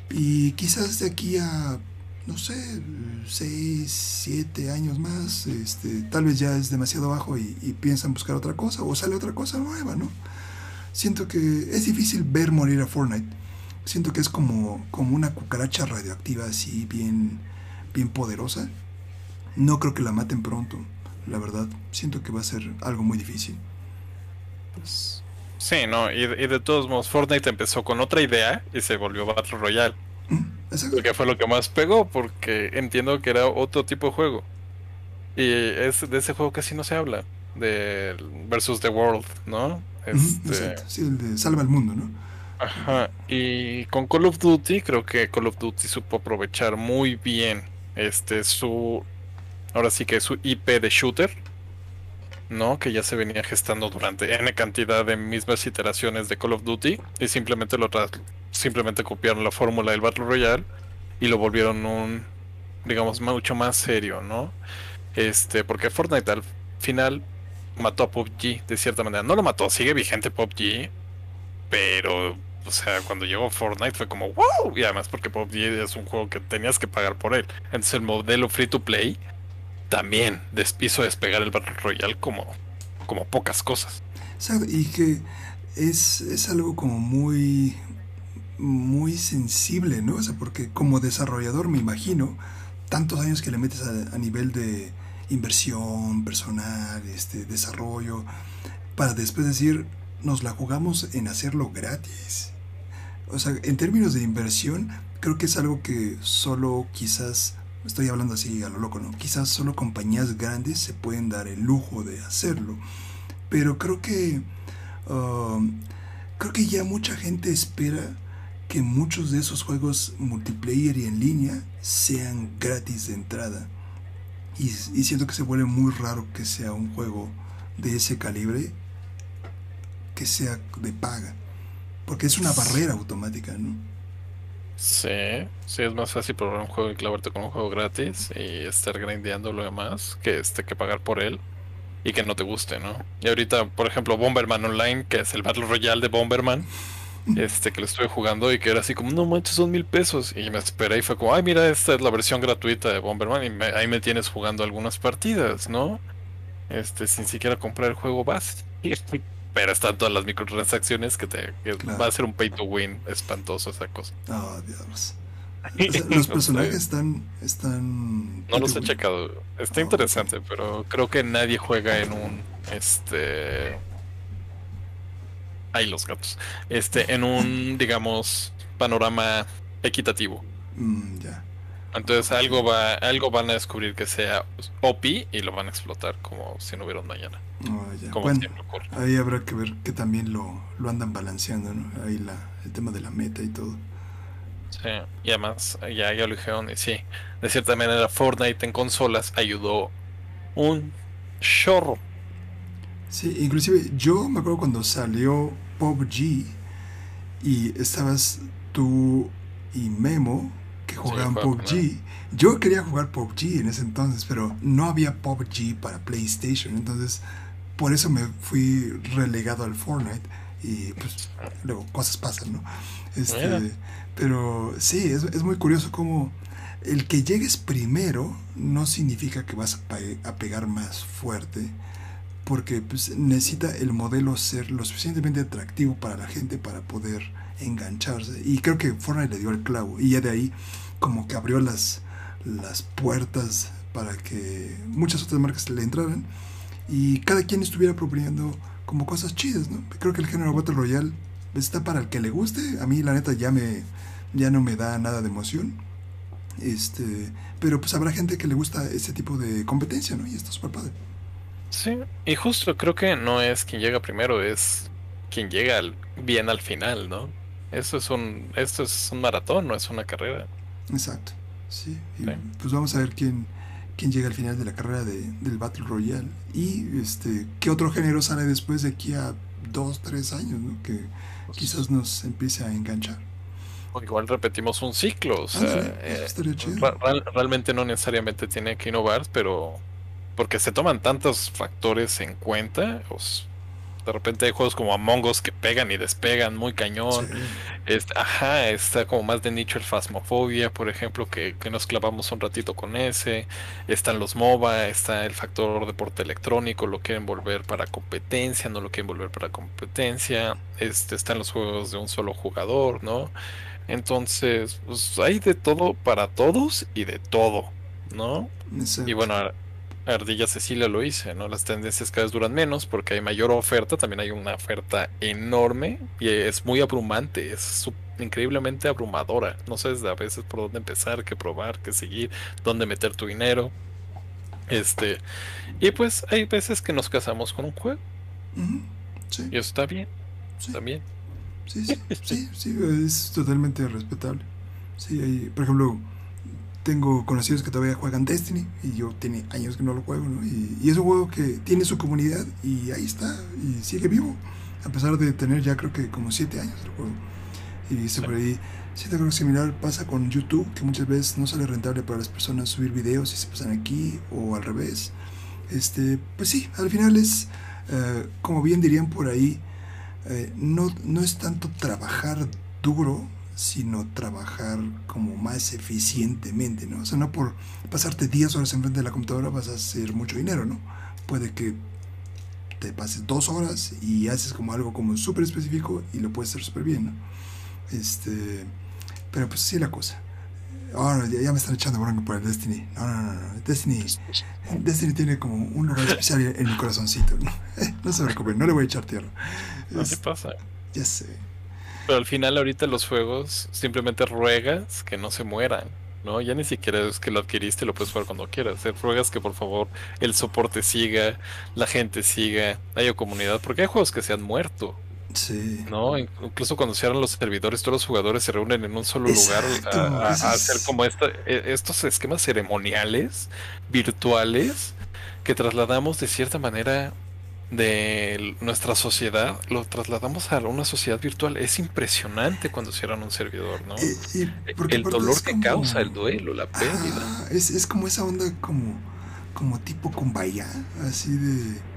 A: Y quizás de aquí a no sé, 6, 7 años más, este, tal vez ya es demasiado bajo y, piensan buscar otra cosa o sale otra cosa nueva, ¿no? Siento que es difícil ver morir a Fortnite, Siento que es como, como una cucaracha radioactiva así bien, bien poderosa. No creo que la maten pronto, la verdad. Siento que va a ser algo muy difícil.
B: Pues, sí, no, y, de todos modos, Fortnite empezó con otra idea y se volvió Battle Royale. Que fue lo que más pegó, porque entiendo que era otro tipo de juego. Y es, de ese juego casi no se habla. De versus the World, ¿no?
A: Este... Sí, el de Salva el Mundo, ¿no?
B: Ajá. Y con Call of Duty, creo que Call of Duty supo aprovechar muy bien este su. Ahora sí que su IP de shooter. ¿no? Que ya se venía gestando durante N cantidad de mismas iteraciones de Call of Duty. Y simplemente lo simplemente copiaron la fórmula del Battle Royale y lo volvieron un digamos mucho más serio, ¿no? Este, porque Fortnite al final mató a PUBG de cierta manera. No lo mató, sigue vigente PUBG, pero, o sea, cuando llegó Fortnite fue como, wow, y además porque PUBG es un juego que tenías que pagar por él. Entonces el modelo free to play también despiso despegar el Battle Royale como, como pocas cosas.
A: y que es, es algo como muy, muy sensible, ¿no? O sea, porque como desarrollador me imagino tantos años que le metes a nivel de inversión personal, este, desarrollo, para después decir, nos la jugamos en hacerlo gratis. O sea, en términos de inversión, creo que es algo que solo quizás, estoy hablando así a lo loco, ¿no? Quizás solo compañías grandes se pueden dar el lujo de hacerlo. Pero creo que, um, creo que ya mucha gente espera que muchos de esos juegos multiplayer y en línea sean gratis de entrada. Y, siento que se vuelve muy raro que sea un juego de ese calibre que sea de paga. Porque es una barrera automática, ¿no?
B: Sí, sí, es más fácil probar un juego y clavarte con un juego gratis y estar grindeando lo demás que este que pagar por él y que no te guste, ¿no? Y ahorita, por ejemplo, Bomberman Online, que es el Battle Royale de Bomberman, este que lo estuve jugando y que era así como, no manches, son mil pesos. Y me esperé y fue como, ay, mira, esta es la versión gratuita de Bomberman y ahí me tienes jugando algunas partidas, ¿no? Este, sin siquiera comprar el juego base. Pero están todas las microtransacciones que te va a ser un pay to win espantoso esa cosa.
A: Oh, Dios. los personajes están, están.
B: No los he checado. Está oh, interesante, pero creo que nadie juega en un este Ahí los gatos. Este, en un, digamos, panorama equitativo.
A: Mm, ya.
B: Entonces algo va, algo van a descubrir que sea OP y lo van a explotar como si no hubiera un mañana.
A: Oh, bueno, ahí habrá que ver que también lo, lo andan balanceando, ¿no? Ahí la, el tema de la meta y todo.
B: Sí, y además ya, ya lo dijeron y sí, de cierta manera Fortnite en consolas ayudó un chorro
A: Sí, inclusive yo me acuerdo cuando salió PUBG y estabas tú y Memo que jugaban PUBG. Yo quería jugar PUBG en ese entonces, pero no había PUBG para PlayStation, entonces por eso me fui relegado al Fortnite y pues luego cosas pasan, ¿no? Este, pero sí, es, es muy curioso cómo el que llegues primero no significa que vas a, a pegar más fuerte porque pues, necesita el modelo ser lo suficientemente atractivo para la gente para poder engancharse. Y creo que Fortnite le dio el clavo. Y ya de ahí como que abrió las, las puertas para que muchas otras marcas le entraran y cada quien estuviera proponiendo como cosas chidas, ¿no? Creo que el género Battle Royale está para el que le guste. A mí la neta ya me ya no me da nada de emoción. Este, pero pues habrá gente que le gusta ese tipo de competencia, ¿no? Y esto es súper padre.
B: Sí, y justo creo que no es quien llega primero, es quien llega bien al final, ¿no? Eso es un, esto es un maratón, no es una carrera.
A: Exacto, sí. Pues vamos a ver quién, quién llega al final de la carrera de, del Battle Royale y este qué otro género sale después de aquí a dos, tres años, ¿no? Que pues quizás nos empiece a enganchar.
B: Igual repetimos un ciclo, o ah, sea, eh, realmente no necesariamente tiene que innovar, pero porque se toman tantos factores en cuenta. Pues, de repente hay juegos como Among Us que pegan y despegan muy cañón. ajá, está como más de nicho el Phasmophobia, por ejemplo, que, nos clavamos un ratito con ese. Están los MOBA, está el factor deporte electrónico, lo quieren volver para competencia, no lo quieren volver para competencia. Este, están los juegos de un solo jugador, ¿no? Entonces, pues hay de todo para todos y de todo, ¿no? Y bueno, Ardilla Cecilia lo hice, ¿no? Las tendencias cada vez duran menos porque hay mayor oferta, también hay una oferta enorme y es muy abrumante, es increíblemente abrumadora. No sabes a veces por dónde empezar, qué probar, qué seguir, dónde meter tu dinero. Este, y pues hay veces que nos casamos con un juego. sí. Y eso está bien. Sí. También.
A: Sí, sí, sí, sí, es totalmente respetable. Sí, hay, por ejemplo, tengo conocidos que todavía juegan Destiny y yo tiene años que no lo juego, ¿no? Y, y, es un juego que tiene su comunidad y ahí está, y sigue vivo, a pesar de tener ya creo que como 7 años el juego. Y sobre ahí, siento que algo similar pasa con YouTube, que muchas veces no sale rentable para las personas subir videos y se pasan aquí o al revés. Este, pues sí, al final es, eh, como bien dirían por ahí, eh, no, no es tanto trabajar duro, sino trabajar como más eficientemente, ¿no? O sea, no por pasarte 10 horas enfrente de la computadora vas a hacer mucho dinero, ¿no? Puede que te pases dos horas y haces como algo como súper específico y lo puedes hacer súper bien, ¿no? Este, pero pues sí la cosa. Ahora ya, me están echando bronca por el Destiny. No, no, no, no. Destiny, Destiny tiene como un lugar especial en mi corazoncito. No, no se preocupen, no le voy a echar tierra.
B: No se pasa.
A: Ya sé.
B: Pero al final ahorita los juegos simplemente ruegas que no se mueran. ¿no? Ya ni siquiera es que lo adquiriste y lo puedes jugar cuando quieras. Ruegas que por favor el soporte siga, la gente siga, haya comunidad, porque hay juegos que se han muerto.
A: Sí.
B: ¿No? Incluso cuando cierran los servidores, todos los jugadores se reúnen en un solo lugar a, hacer como esta, e, estos esquemas ceremoniales virtuales que trasladamos de cierta manera de nuestra sociedad, lo trasladamos a una sociedad virtual. Es impresionante cuando cierran un servidor, ¿no? el dolor que causa el duelo, la pérdida.
A: es, es como esa onda como, como tipo vaya así de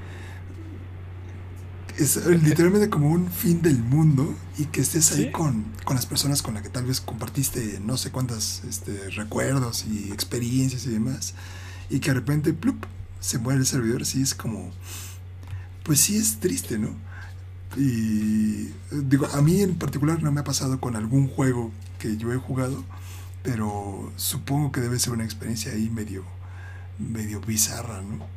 A: es literalmente como un fin del mundo y que estés ahí con, con, las personas con las que tal vez compartiste no sé cuántas este, recuerdos y experiencias y demás y que de repente plup, se muere el servidor, sí es como, pues sí es triste, ¿no? Y digo, a mí en particular no me ha pasado con algún juego que yo he jugado, pero supongo que debe ser una experiencia ahí medio, medio bizarra, ¿no?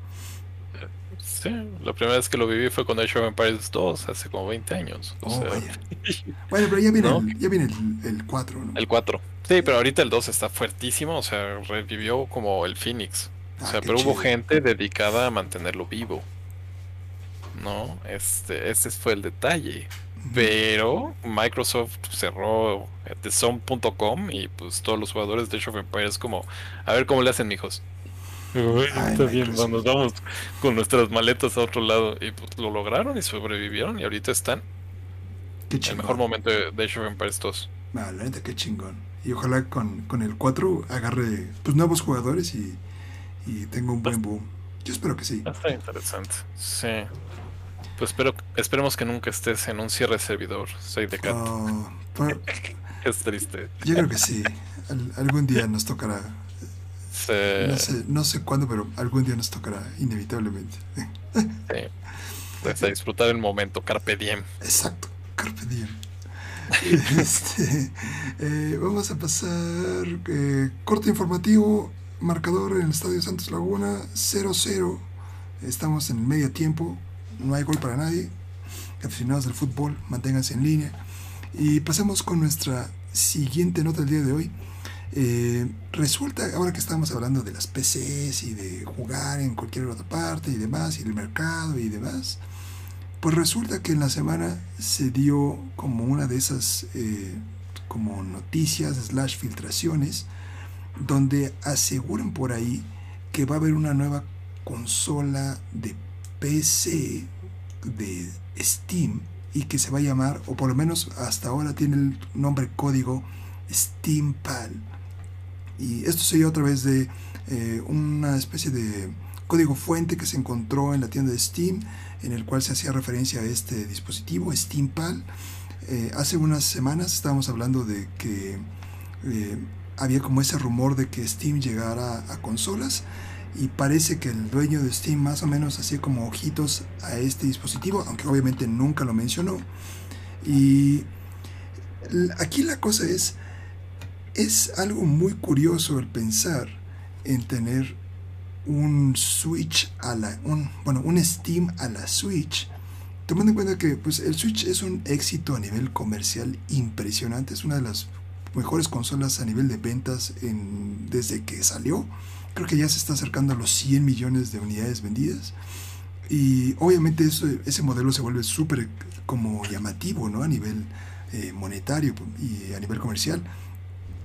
B: Sí, la primera vez que lo viví fue con Age of Empires 2, hace como 20 años.
A: Oh, bueno, pero ya viene, el, ya viene el, 4, ¿no?
B: El 4. Sí, pero ahorita el 2 está fuertísimo, o sea, revivió como el Phoenix. O ah, sea, pero hubo gente dedicada a mantenerlo vivo. ¿No? Este, ese fue el detalle. Pero Microsoft cerró TheZone.com y pues todos los jugadores de Age of Empires como, a ver cómo le hacen, mijos está bien, nos vamos con nuestras maletas a otro lado. Y pues lo lograron y sobrevivieron y ahorita están en el mejor momento de, Age of Empires 2.
A: la neta, qué chingón. Y ojalá con, con, el 4 agarre pues nuevos jugadores y, y tenga un buen boom. Yo espero que sí.
B: Está interesante. Sí. Pues espero, esperemos que nunca estés en un cierre servidor, soy de cat. Oh, es triste.
A: Yo creo que sí. algún día nos tocará no, sé, no sé cuándo, pero algún día nos tocará, inevitablemente.
B: Sí. Pues a disfrutar el momento, Carpe Diem.
A: Exacto, Carpe Diem. este, eh, vamos a pasar. Eh, corte informativo, marcador en el Estadio Santos Laguna, 0-0. Estamos en el medio tiempo, no hay gol para nadie. Aficionados del fútbol, manténganse en línea. Y pasemos con nuestra siguiente nota del día de hoy. Eh, resulta, ahora que estamos hablando de las PCs y de jugar en cualquier otra parte y demás, y el mercado y demás, pues resulta que en la semana se dio como una de esas eh, como noticias slash filtraciones donde aseguran por ahí que va a haber una nueva consola de PC de Steam y que se va a llamar, o por lo menos hasta ahora tiene el nombre código SteamPal y esto se dio a través de eh, una especie de código fuente que se encontró en la tienda de Steam, en el cual se hacía referencia a este dispositivo, SteamPal. Eh, hace unas semanas estábamos hablando de que eh, había como ese rumor de que Steam llegara a consolas y parece que el dueño de Steam más o menos hacía como ojitos a este dispositivo, aunque obviamente nunca lo mencionó. Y aquí la cosa es, es algo muy curioso el pensar en tener un Switch a la, un, bueno, un Steam a la Switch, tomando en cuenta que pues, el Switch es un éxito a nivel comercial impresionante, es una de las mejores consolas a nivel de ventas en, desde que salió. Creo que ya se está acercando a los 100 millones de unidades vendidas. Y obviamente eso, ese modelo se vuelve súper como llamativo, ¿no? A nivel eh, monetario y a nivel comercial.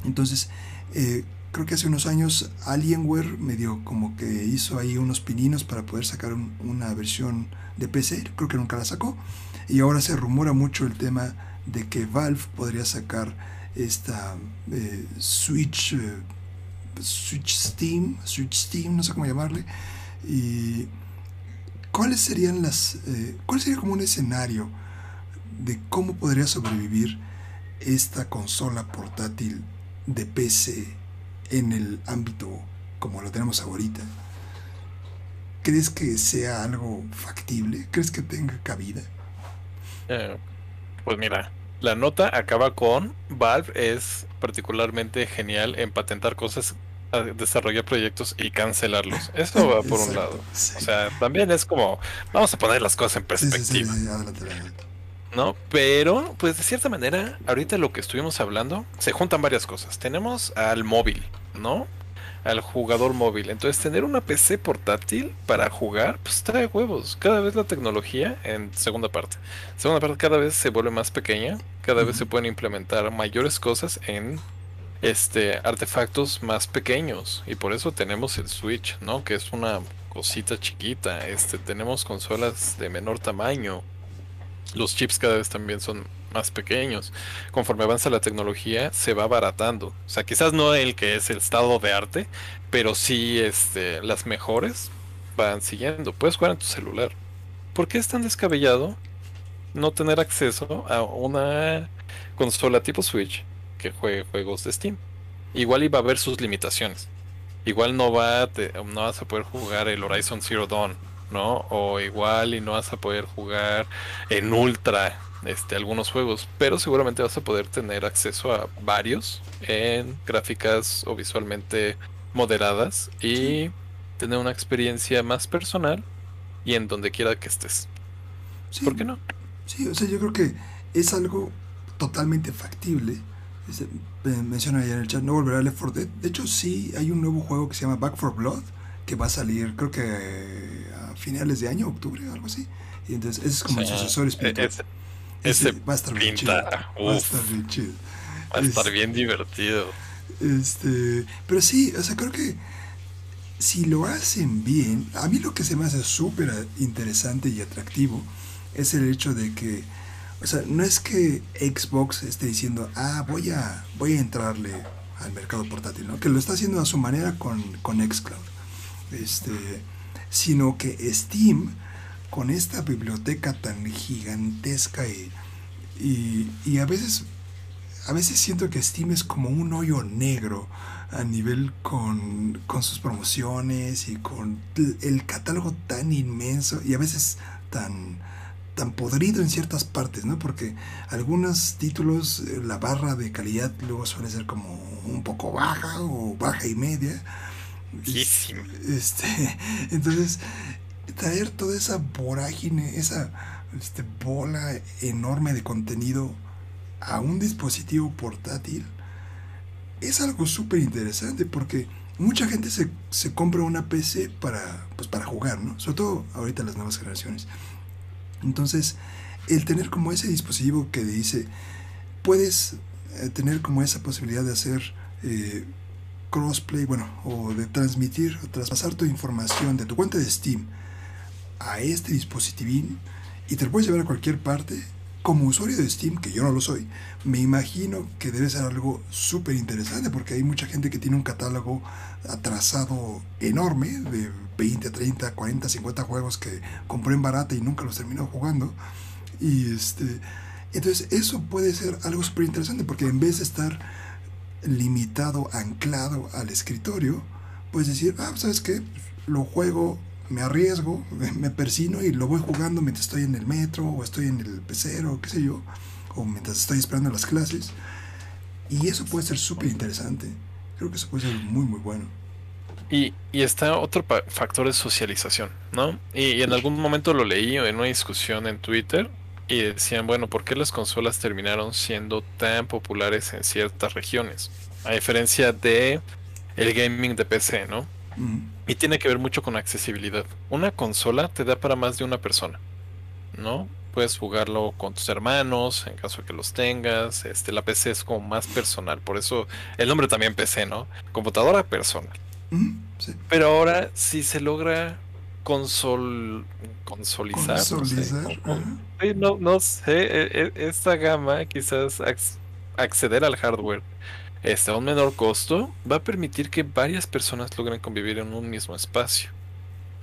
A: Entonces, eh, creo que hace unos años Alienware medio como que hizo ahí unos pininos para poder sacar una versión de PC, creo que nunca la sacó. Y ahora se rumora mucho el tema de que Valve podría sacar esta eh, Switch, Switch Steam, Switch Steam, no sé cómo llamarle. Y ¿cuáles serían las, cuál sería como un escenario de cómo podría sobrevivir esta consola portátil de PC en el ámbito como lo tenemos ahorita. ¿Crees que sea algo factible? ¿Crees que tenga cabida?
B: Eh, pues mira, la nota acaba con Valve es particularmente genial en patentar cosas, desarrollar proyectos y cancelarlos. Eso va por un lado. O sea, también es como, vamos a poner las cosas en perspectiva. ¿no? Pero, pues de cierta manera, ahorita lo que estuvimos hablando, se juntan varias cosas. Tenemos al móvil, ¿no? Al jugador móvil. Entonces, tener una PC portátil para jugar, pues trae huevos. Cada vez la tecnología, en segunda parte, segunda parte cada vez se vuelve más pequeña, cada vez se pueden implementar mayores cosas en este artefactos más pequeños y por eso tenemos el Switch, ¿no? Que es una cosita chiquita. Este tenemos consolas de menor tamaño los chips cada vez también son más pequeños. Conforme avanza la tecnología, se va abaratando. O sea, quizás no el que es el estado de arte, pero sí este, las mejores van siguiendo. Puedes jugar en tu celular. ¿Por qué es tan descabellado no tener acceso a una consola tipo Switch que juegue juegos de Steam? Igual iba a haber sus limitaciones. Igual no, va no vas a poder jugar el Horizon Zero Dawn ¿no? O igual y no vas a poder jugar en ultra este, algunos juegos, pero seguramente vas a poder tener acceso a varios en gráficas o visualmente moderadas y tener una experiencia más personal y en donde quiera que estés. ¿Por qué no?
A: Sí, o sea, yo creo que es algo totalmente factible. menciona ahí en el chat, no volverá a Left 4 Dead. De hecho, sí, hay un nuevo juego que se llama Back for Blood, que va a salir, creo que finales de año, octubre, algo así. Y entonces, ese es como el sucesor espiritual.
B: ese, va a estar bien chido. Va a estar bien chido. Va a estar bien divertido.
A: Este, pero sí, o sea, creo que si lo hacen bien, a mí lo que se me hace súper interesante y atractivo es el hecho de que, o sea, no es que Xbox esté diciendo, ah, voy a, voy a entrarle al mercado portátil, ¿no? Que lo está haciendo a su manera con, con Xcloud. Este, sino que Steam, con esta biblioteca tan gigantesca y, y, a veces a veces siento que Steam es como un hoyo negro a nivel con, con, sus promociones y con el catálogo tan inmenso y a veces tan, tan podrido en ciertas partes, ¿no? Porque algunos títulos, eh, la barra de calidad luego suele ser como un poco baja o baja y media. Este, entonces, traer toda esa vorágine, esa este, bola enorme de contenido a un dispositivo portátil es algo súper interesante porque mucha gente se, se, compra una PC para, pues, para jugar, ¿no? Sobre todo ahorita las nuevas generaciones. Entonces, el tener como ese dispositivo que dice, puedes eh, tener como esa posibilidad de hacer eh, crossplay, bueno, o de transmitir, o traspasar tu información de tu cuenta de Steam a este dispositivín y te lo puedes llevar a cualquier parte, como usuario de Steam, que yo no lo soy, me imagino que debe ser algo súper interesante porque hay mucha gente que tiene un catálogo atrasado enorme de 20, 30, 40, 50 juegos que compré en barata y nunca los terminó jugando. Y este, entonces eso puede ser algo súper interesante porque en vez de estar limitado, anclado al escritorio, puedes decir, ah, ¿sabes qué? Lo juego, me arriesgo, me persino y lo voy jugando mientras estoy en el metro o estoy en el pecero, qué sé yo. o mientras estoy esperando las clases. Y eso puede ser súper interesante. Creo que eso puede ser muy, muy bueno.
B: Y, está otro factor de socialización, ¿no? Y, en algún momento lo leí en una discusión en Twitter y decían, bueno, ¿por qué las consolas terminaron siendo tan populares en ciertas regiones? A diferencia de el gaming de PC, ¿no? Y tiene que ver mucho con accesibilidad. Una consola te da para más de una persona, ¿no? Puedes jugarlo con tus hermanos, en caso de que los tengas. Este, la PC es como más personal, por eso el nombre también PC, ¿no? Computadora personal. Pero ahora si se logra consol consolizar. No, no, sé, e, e, esta gama quizás acceder al hardware este, a un menor costo va a permitir que varias personas logren convivir en un mismo espacio.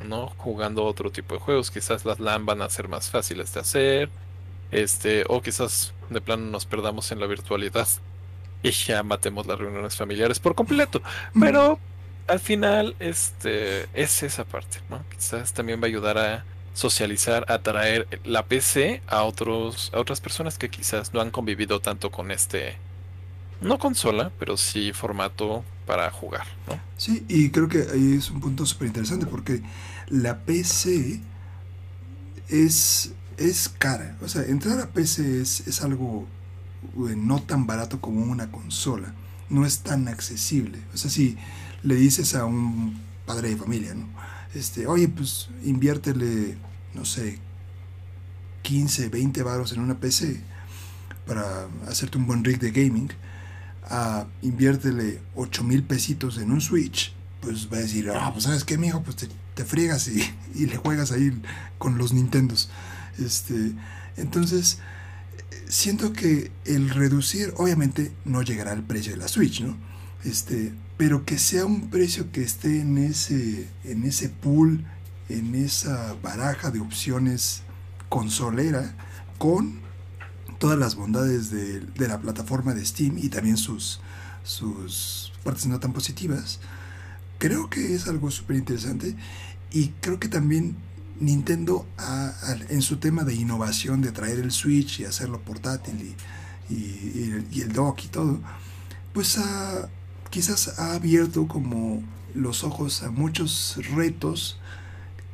B: ¿no? Jugando otro tipo de juegos. Quizás las LAN van a ser más fáciles de hacer. Este, o quizás de plano nos perdamos en la virtualidad y ya matemos las reuniones familiares por completo. Pero al final, este, es esa parte, ¿no? Quizás también va a ayudar a socializar, a traer la PC a otros, a otras personas que quizás no han convivido tanto con este, no consola, pero sí formato para jugar, ¿no?
A: Sí, y creo que ahí es un punto súper interesante porque la PC es, es cara. O sea, entrar a PC es, es algo eh, no tan barato como una consola. No es tan accesible. O sea, si le dices a un padre de familia, ¿no? Este, oye, pues inviértele, no sé, 15, 20 varos en una PC para hacerte un buen rig de gaming, a inviértele 8 mil pesitos en un Switch, pues va a decir, ah, pues sabes qué, mijo, pues te, te friegas y, y, le juegas ahí con los Nintendos. Este, entonces, siento que el reducir, obviamente no llegará al precio de la Switch, ¿no? Este, pero que sea un precio que esté en ese, en ese pool, en esa baraja de opciones consolera, con todas las bondades de, la plataforma de Steam y también sus, sus partes no tan positivas, creo que es algo súper interesante y creo que también Nintendo en su tema de innovación, de traer el Switch y hacerlo portátil y, y el dock y todo, pues ha, quizás ha abierto como los ojos a muchos retos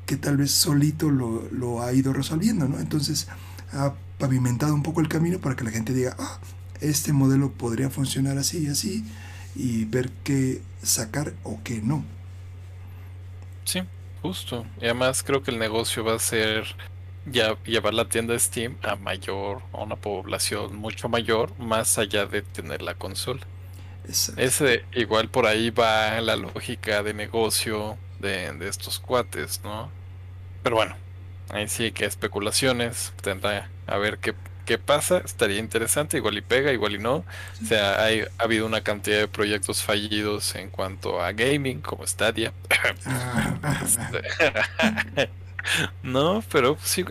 A: que tal vez solito lo, ha ido resolviendo, ¿no? Entonces ha pavimentado un poco el camino para que la gente diga, ah, este modelo podría funcionar así y así, y ver qué sacar o qué no.
B: Sí, justo. Y además creo que el negocio va a ser ya llevar la tienda Steam a mayor, a una población mucho mayor, más allá de tener la consola. Ese, igual por ahí va la lógica de negocio de, estos cuates, ¿no? Pero bueno, ahí sí que especulaciones, tendrá a ver qué, qué pasa, estaría interesante, igual y pega, igual y no. O sea, hay, ha habido una cantidad de proyectos fallidos en cuanto a gaming, como Stadia. No, pero sí,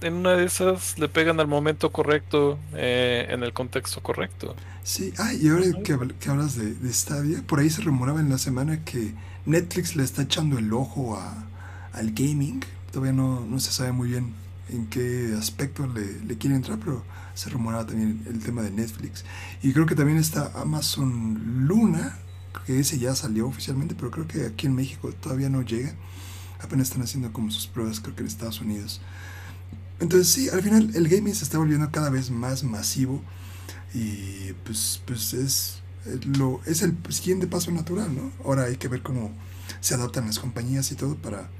B: en una de esas le pegan al momento correcto, eh, en el contexto correcto.
A: Sí, ah, y ahora que, hablas de, de, Stadia, por ahí se rumoraba en la semana que Netflix le está echando el ojo a, al gaming. Todavía no, no se sabe muy bien en qué aspecto le, le quiere entrar, pero se rumoraba también el tema de Netflix. Y creo que también está Amazon Luna, que ese ya salió oficialmente, pero creo que aquí en México todavía no llega. Apenas están haciendo como sus pruebas, creo que en Estados Unidos. Entonces sí, al final el gaming se está volviendo cada vez más masivo y pues, pues es, lo, es el siguiente paso natural, ¿no? Ahora hay que ver cómo se adaptan las compañías y todo para,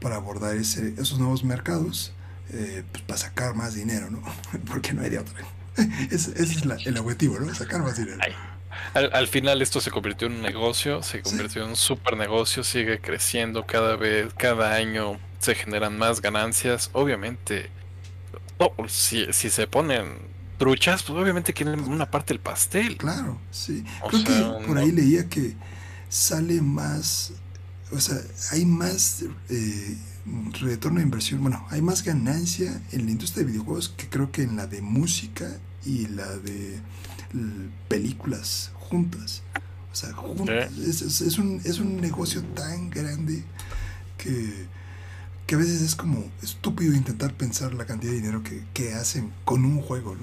A: para abordar ese, esos nuevos mercados, eh, pues para sacar más dinero, ¿no? Porque no hay de otra. ese, es el objetivo, ¿no? Sacar más dinero.
B: Al, al, final esto se convirtió en un negocio, se convirtió en un super negocio, sigue creciendo cada vez, cada año se generan más ganancias. Obviamente, si, si se ponen truchas, pues obviamente quieren una parte del pastel.
A: Claro, sí. Creo que por ahí leía que sale más, o sea, hay más eh, retorno de inversión, bueno, hay más ganancia en la industria de videojuegos que creo que en la de música y la de películas juntas. O sea, juntas. es, un, es un negocio tan grande que que a veces es como estúpido intentar pensar la cantidad de dinero que, hacen con un juego, ¿no?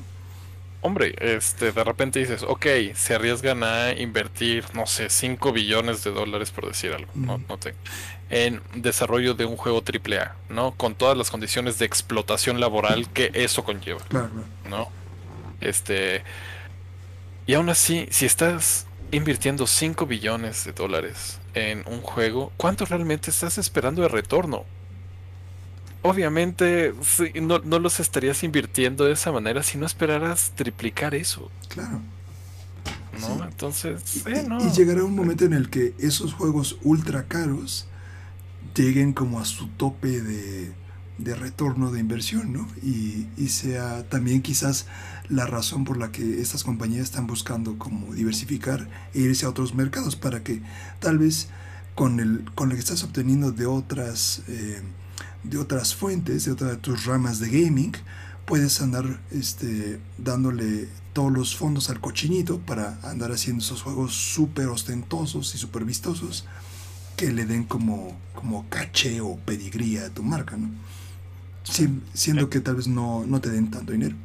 B: Hombre, este, de repente dices, ok, se arriesgan a invertir, no sé, 5 billones de dólares, por decir algo, no, no en desarrollo de un juego AAA, ¿no? Con todas las condiciones de explotación laboral que eso conlleva, ¿no? Este, y aún así, si estás invirtiendo 5 billones de dólares en un juego, ¿cuánto realmente estás esperando de retorno? Obviamente no, los estarías invirtiendo de esa manera si no esperaras triplicar eso.
A: Claro.
B: ¿No? Entonces,
A: y, y, llegará un momento en el que esos juegos ultra caros lleguen como a su tope de, de retorno de inversión, ¿no? Y, y, sea también quizás la razón por la que estas compañías están buscando como diversificar e irse a otros mercados para que tal vez con el con lo que estás obteniendo de otras eh, de otras fuentes, de otras de tus ramas de gaming, puedes andar este, dándole todos los fondos al cochinito para andar haciendo esos juegos súper ostentosos y súper vistosos que le den como, como caché o pedigría a tu marca, ¿no? siendo que tal vez no, no te den tanto dinero.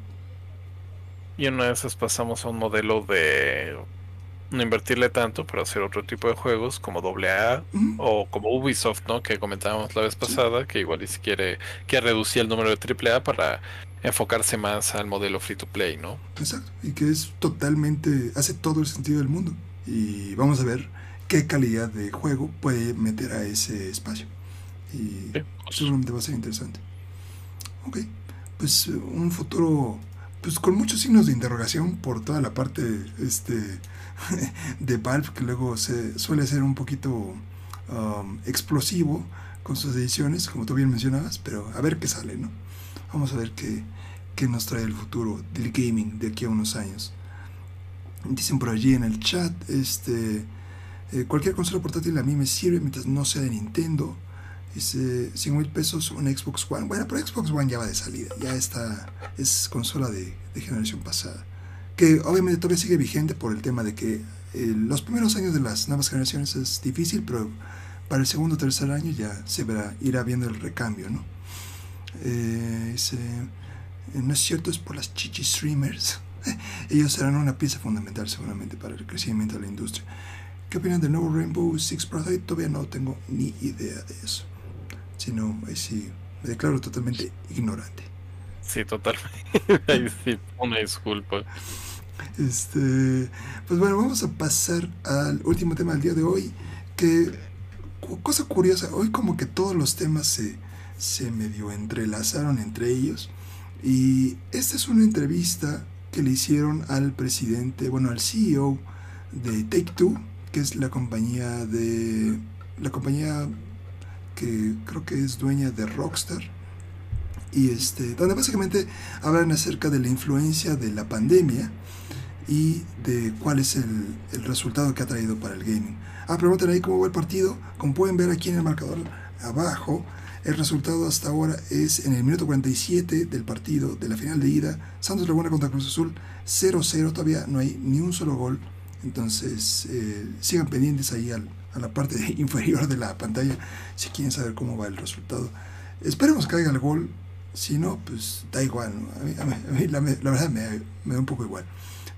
B: Y una de esas pasamos a un modelo de no invertirle tanto, pero hacer otro tipo de juegos como AA o como Ubisoft, ¿no? Que comentábamos la vez pasada, que igual si quiere, que reducir el número de AAA para enfocarse más al modelo free to play, ¿no?
A: Exacto, y que es totalmente, hace todo el sentido del mundo. Y vamos a ver qué calidad de juego puede meter a ese espacio. Y seguramente va a ser interesante. Ok, pues un futuro pues con muchos signos de interrogación por toda la parte este de Valve que luego se suele ser un poquito um, explosivo con sus ediciones, como tú bien mencionabas, pero a ver qué sale, ¿no? Vamos a ver qué, qué nos trae el futuro del gaming de aquí a unos años. Dicen por allí en el chat, este, eh, cualquier consola portátil a mí me sirve mientras no sea de Nintendo. Dice 5 mil pesos una Xbox One. Bueno, pero Xbox One ya va de salida, ya está, es consola de, de generación pasada que obviamente todavía sigue vigente por el tema de que eh, los primeros años de las nuevas generaciones es difícil, pero para el segundo o tercer año ya se verá, irá viendo el recambio, ¿no? Eh, eh, no es cierto, es por las chichi streamers. Ellos serán una pieza fundamental seguramente para el crecimiento de la industria. ¿Qué opinan del nuevo Rainbow Six Project? Todavía no tengo ni idea de eso. Si no, ahí sí, me declaro totalmente ignorante.
B: Sí, totalmente. sí, una disculpa.
A: Este, pues bueno, vamos a pasar al último tema del día de hoy. Que, cosa curiosa, hoy como que todos los temas se, se medio entrelazaron entre ellos. Y esta es una entrevista que le hicieron al presidente, bueno, al CEO de Take Two, que es la compañía de. La compañía que creo que es dueña de Rockstar. Este, donde básicamente hablan acerca de la influencia de la pandemia y de cuál es el, resultado que ha traído para el gaming. Ah, preguntan ahí cómo va el partido. Como pueden ver aquí en el marcador abajo, el resultado hasta ahora es en el minuto 47 del partido de la final de ida. Santos Laguna contra Cruz Azul 0-0, todavía no hay ni un solo gol. Entonces eh, sigan pendientes ahí al, a la parte inferior de la pantalla si quieren saber cómo va el resultado. Esperemos que haya el gol. Si no, pues da igual. A mí, la, la, verdad me, me da un poco igual.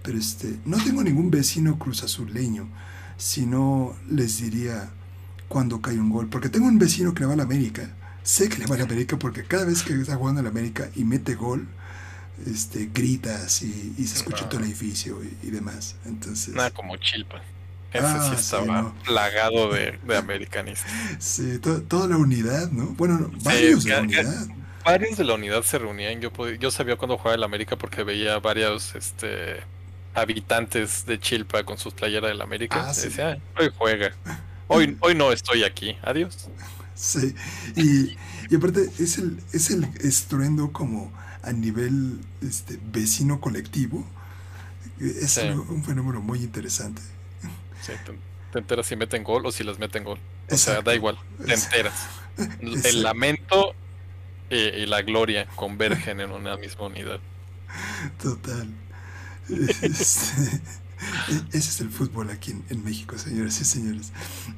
A: Pero este, no tengo ningún vecino cruzazuleño, si no les diría cuando cae un gol. Porque tengo un vecino que le va a la América. Sé que le va a la América porque cada vez que está jugando en la América y mete gol, este, gritas y, y se escucha todo el edificio y, demás. Entonces,
B: Nada como Chilpa. Ese sí ah, estaba plagado de, de, americanistas.
A: Sí, toda la unidad, ¿no? Bueno, varios de la unidad.
B: Varios de la unidad se reunían. Yo, yo sabía cuando jugaba en la América porque veía varios este, habitantes de Chilpa con sus playeras del América. Ah, decía, hoy juega. Hoy, hoy no estoy aquí. Adiós.
A: Sí. Y, y, aparte es el, es el estruendo como a nivel este, vecino colectivo. Es un, fenómeno muy interesante.
B: Sí, te, enteras si meten gol o si les meten gol. O sea, da igual, te enteras. El lamento y la gloria convergen en una misma unidad.
A: Total. Este, ese es el fútbol aquí en, México, señores y señores.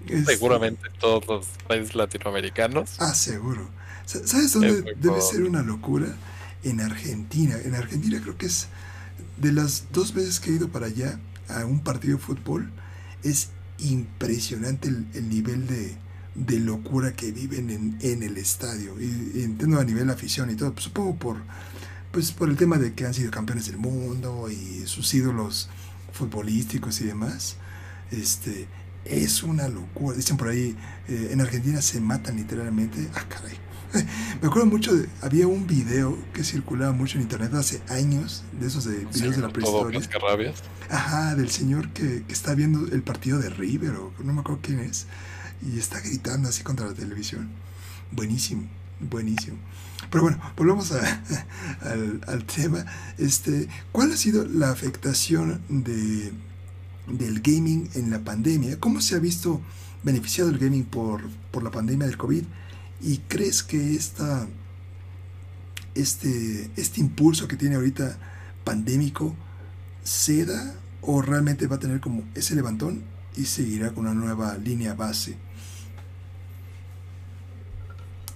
B: Este, Seguramente todos los países latinoamericanos.
A: Ah, seguro. ¿Sabes dónde debe ser una locura? En Argentina. En Argentina creo que es de las dos veces que he ido para allá a un partido de fútbol, es impresionante el, nivel de, de, locura que viven en, en el estadio. Y, entiendo a nivel afición y todo, pues, supongo por, pues, por el tema de que han sido campeones del mundo y sus ídolos futbolísticos y demás. Este, es una locura. Dicen por ahí, eh, en Argentina se matan literalmente. Ah, caray. Me acuerdo mucho de, había un video que circulaba mucho en internet hace años, de esos de videos de la prehistoria. Ajá, del señor que, que, está viendo el partido de River, o no me acuerdo quién es, y está gritando así contra la televisión. Buenísimo, buenísimo. Pero bueno, volvamos a, al, al, tema. Este, ¿Cuál ha sido la afectación de, del gaming en la pandemia? ¿Cómo se ha visto beneficiado el gaming por, por la pandemia del COVID? ¿Y crees que esta, este, este impulso que tiene ahorita pandémico ceda o realmente va a tener como ese levantón y seguirá con una nueva línea base?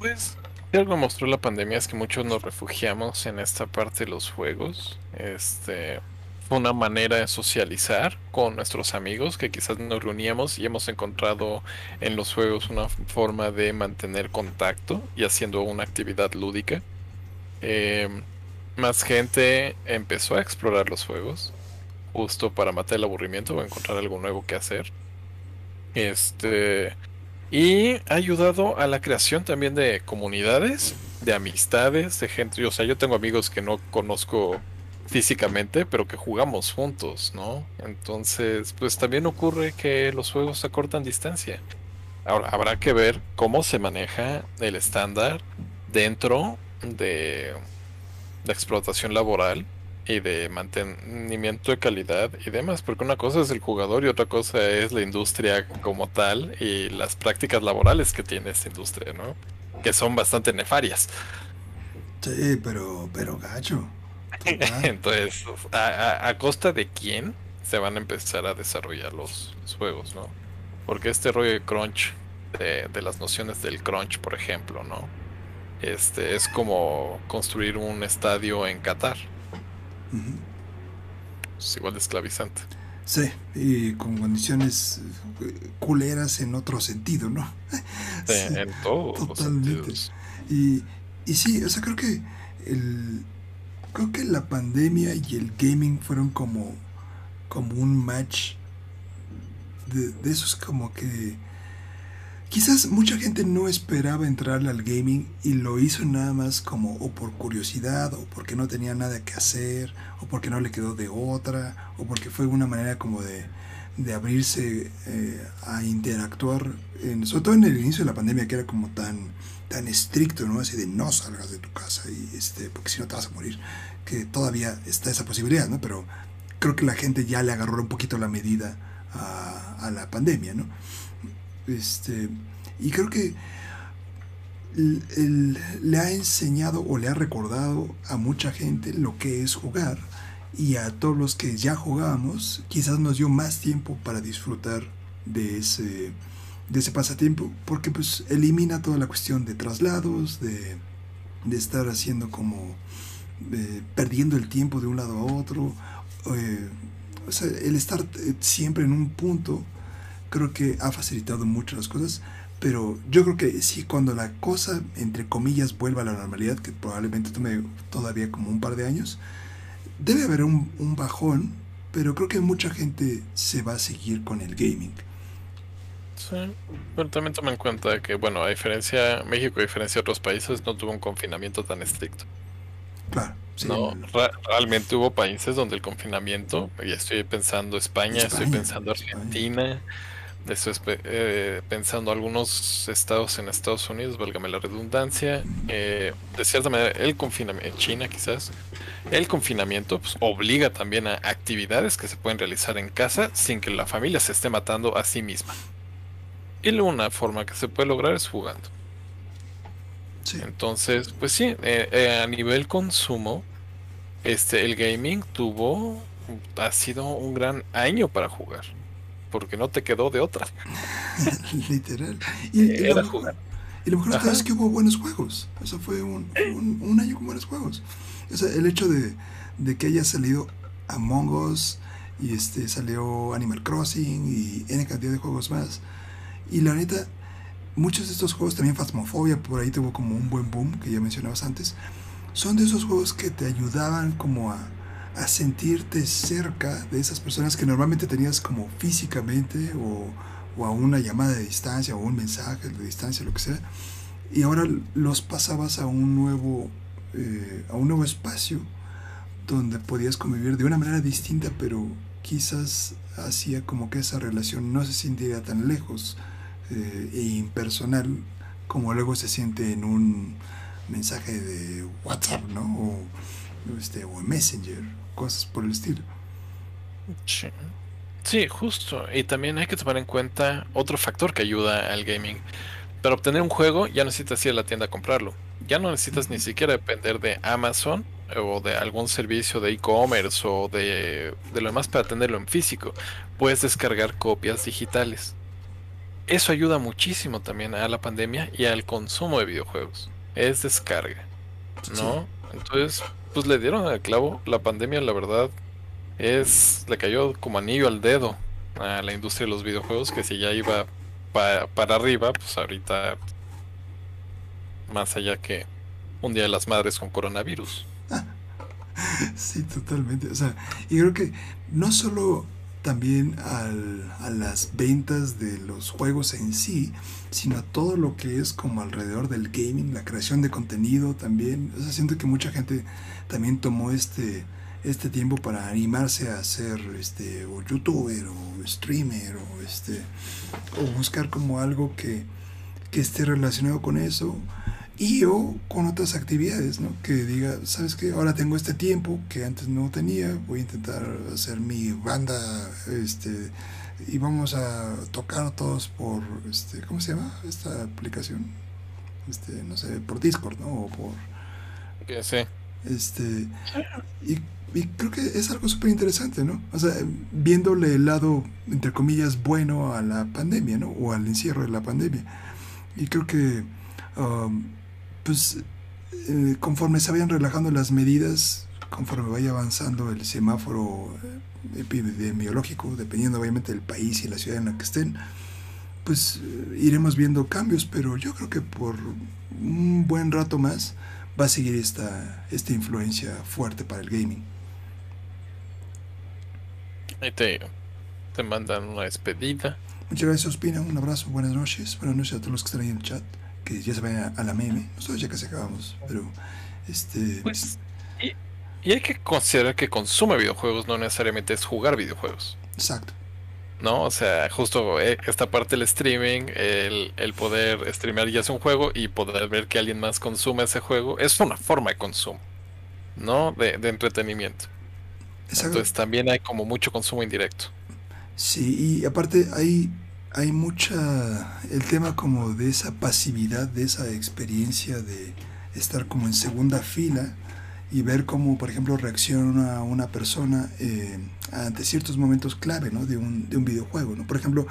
B: Pues algo mostró la pandemia es que muchos nos refugiamos en esta parte de los juegos. Este fue una manera de socializar con nuestros amigos que quizás nos reuníamos y hemos encontrado en los juegos una forma de mantener contacto y haciendo una actividad lúdica. Em, más gente empezó a explorar los juegos justo para matar el aburrimiento o encontrar algo nuevo que hacer. Este y ha ayudado a la creación también de comunidades, de amistades, de gente. O sea, yo tengo amigos que no conozco físicamente, pero que jugamos juntos, ¿no? Entonces, pues también ocurre que los juegos acortan distancia. Ahora, habrá que ver cómo se maneja el estándar dentro de la explotación laboral y de mantenimiento de calidad y demás, porque una cosa es el jugador y otra cosa es la industria como tal y las prácticas laborales que tiene esta industria, ¿no? Que son bastante nefarias.
A: Sí, pero, pero gacho.
B: Entonces, a, costa de quién se van a empezar a desarrollar los, juegos, ¿no? Porque este rollo de crunch, de, de las nociones del crunch, por ejemplo, ¿no? Este es como construir un estadio en Qatar es igual de esclavizante.
A: Sí, y con condiciones eh, culeras en otro sentido, ¿no?
B: Sí, en todos totalmente.
A: Y, y sí, o sea, creo que el creo que la pandemia y el gaming fueron como como un match de, de esos como que Quizás mucha gente no esperaba entrarle al gaming y lo hizo nada más como o por curiosidad o porque no tenía nada que hacer o porque no le quedó de otra o porque fue una manera como de, de abrirse eh, a interactuar, en, sobre todo en el inicio de la pandemia que era como tan, tan estricto, ¿no? Así de no salgas de tu casa y este, porque si no te vas a morir, que todavía está esa posibilidad, ¿no? Pero creo que la gente ya le agarró un poquito la medida a, a la pandemia, ¿no? Este, y creo que le ha enseñado o le ha recordado a mucha gente lo que es jugar y a todos los que ya jugamos quizás nos dio más tiempo para disfrutar de ese, de ese pasatiempo porque pues elimina toda la cuestión de traslados, de, estar haciendo como perdiendo el tiempo de un lado a otro, eh, o sea, el estar eh, siempre en un punto creo que ha facilitado mucho las cosas, pero yo creo que sí, cuando la cosa, entre comillas, vuelva a la normalidad, que probablemente tome todavía como un par de años, debe haber un, bajón, pero creo que mucha gente se va a seguir con el gaming.
B: Sí, pero también toma en cuenta que, bueno, a diferencia, México, a diferencia de otros países, no tuvo un confinamiento tan estricto.
A: Claro.
B: no, realmente hubo países donde el confinamiento, y estoy pensando España, estoy pensando Argentina, Estoy eh, pensando algunos estados en Estados Unidos, válgame la redundancia. Eh, de cierta manera, el confinamiento, China quizás, el confinamiento pues, obliga también a actividades que se pueden realizar en casa sin que la familia se esté matando a sí misma. Y una forma que se puede lograr es jugando. Entonces, pues sí, eh, a nivel consumo, este, el gaming tuvo, ha sido un gran año para jugar porque no te quedó de otra.
A: Literal. Y, lo mejor, y lo mejor es que hubo buenos juegos. Eso fue un, un, año con buenos juegos. O sea, el hecho de, de, que haya salido Among Us, y este salió Animal Crossing y N cantidad de juegos más. Y la neta, muchos de estos juegos, también Phasmophobia, por ahí tuvo como un buen boom, que ya mencionabas antes, son de esos juegos que te ayudaban como a, a sentirte cerca de esas personas que normalmente tenías como físicamente o, o, a una llamada de distancia o un mensaje de distancia, lo que sea. Y ahora los pasabas a un nuevo, eh, a un nuevo espacio donde podías convivir de una manera distinta, pero quizás hacía como que esa relación no se sintiera tan lejos eh, e impersonal como luego se siente en un mensaje de WhatsApp, ¿no? Este, o Messenger, cosas por el estilo.
B: Sí. sí, justo. Y también hay que tomar en cuenta otro factor que ayuda al gaming. Para obtener un juego ya necesitas ir a la tienda a comprarlo. Ya no necesitas ni siquiera depender de Amazon o de algún servicio de e-commerce o de, de lo demás para tenerlo en físico. Puedes descargar copias digitales. Eso ayuda muchísimo también a la pandemia y al consumo de videojuegos. Es descarga. ¿No? Entonces, pues le dieron al clavo. La pandemia, la verdad, es. le cayó como anillo al dedo a la industria de los videojuegos. Que si ya iba para arriba, pues ahorita. Más allá que un día de las madres con coronavirus.
A: sí, totalmente. O sea, y creo que no solo también al, a las ventas de los juegos en sí, sino a todo lo que es como alrededor del gaming, la creación de contenido también. O sea, siento que mucha gente también tomó este, este tiempo para animarse a ser este, o youtuber o streamer o, este, o buscar como algo que, que esté relacionado con eso y o con otras actividades, ¿no? Que diga, ¿sabes qué? Ahora tengo este tiempo que antes no tenía, voy a intentar hacer mi banda, este, y vamos a tocar todos por, este, ¿cómo se llama esta aplicación? Este, no sé, por Discord, ¿no? O por...
B: Sé.
A: Este, y, y creo que es algo súper interesante, ¿no? O sea, viéndole el lado, entre comillas, bueno a la pandemia, ¿no? O al encierro de la pandemia. Y creo que... Um, pues eh, conforme se vayan relajando las medidas, conforme vaya avanzando el semáforo eh, epidemiológico, dependiendo obviamente del país y la ciudad en la que estén, pues eh, iremos viendo cambios, pero yo creo que por un buen rato más va a seguir esta, esta influencia fuerte para el gaming.
B: Ahí te, te mandan una despedida.
A: Muchas gracias, Ospina. Un abrazo, buenas noches. Buenas noches a todos los que están ahí en el chat que ya se vaya a, la meme. Nosotros ya casi acabamos, pero este.
B: Pues, y, hay que considerar que consume videojuegos no necesariamente es jugar videojuegos.
A: Exacto.
B: ¿No? O sea, justo eh, esta parte del streaming, el, el, poder streamear ya es un juego y poder ver que alguien más consume ese juego, es una forma de consumo, ¿no? De, de entretenimiento. Exacto. Entonces también hay como mucho consumo indirecto.
A: Sí, y aparte hay hay mucha el tema como de esa pasividad, de esa experiencia de estar como en segunda fila y ver cómo, por ejemplo, reacciona una persona eh, ante ciertos momentos clave de, un, de un videojuego. ¿no? Por ejemplo,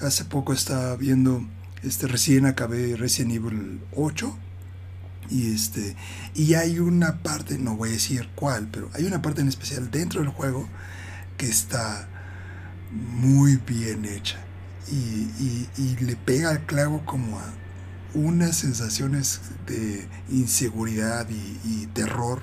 A: hace poco estaba viendo, este, recién acabé Resident Evil 8 y, este, y hay una parte, no voy a decir cuál, pero hay una parte en especial dentro del juego que está muy bien hecha y, le pega al clavo como a unas sensaciones de inseguridad y, terror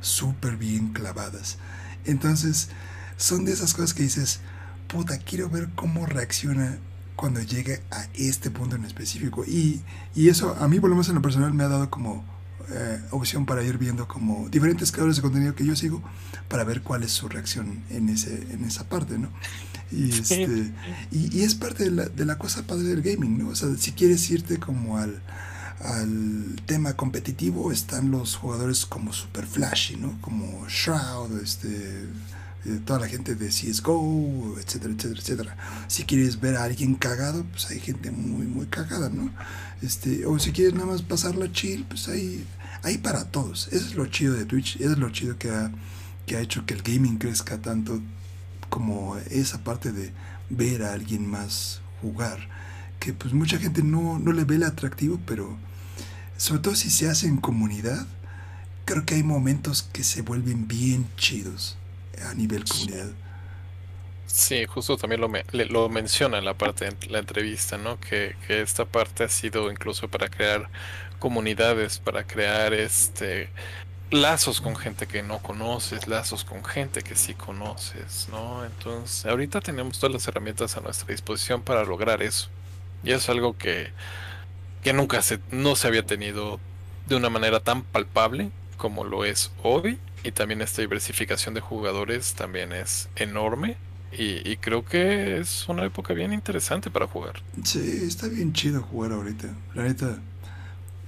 A: súper bien clavadas. Entonces, son de esas cosas que dices, puta, quiero ver cómo reacciona cuando llegue a este punto en específico. Y, y eso a mí, por lo menos en lo personal, me ha dado como eh, opción para ir viendo como diferentes creadores de contenido que yo sigo para ver cuál es su reacción en, ese, en esa parte, ¿no? Y, este, y, es parte de la, de la, cosa padre del gaming, ¿no? O sea, si quieres irte como al, al tema competitivo, están los jugadores como super flashy, ¿no? Como Shroud, este, eh, toda la gente de CSGO, etcétera, etcétera, etcétera. Si quieres ver a alguien cagado, pues hay gente muy, muy cagada, ¿no? Este, o si quieres nada más pasarla chill, pues hay, hay para todos. Eso es lo chido de Twitch, eso es lo chido que ha, que ha hecho que el gaming crezca tanto como esa parte de ver a alguien más jugar, que pues mucha gente no, no le ve el atractivo, pero sobre todo si se hace en comunidad, creo que hay momentos que se vuelven bien chidos a nivel comunidad.
B: Sí, justo también lo, lo menciona en la parte de la entrevista, ¿no? Que, que, esta parte ha sido incluso para crear comunidades, para crear este lazos con gente que no conoces, lazos con gente que sí conoces, ¿no? Entonces, ahorita tenemos todas las herramientas a nuestra disposición para lograr eso. Y es algo que, que nunca se, no se había tenido de una manera tan palpable como lo es hoy. Y también esta diversificación de jugadores también es enorme y, creo que es una época bien interesante para jugar.
A: Sí, está bien chido jugar ahorita. La neta,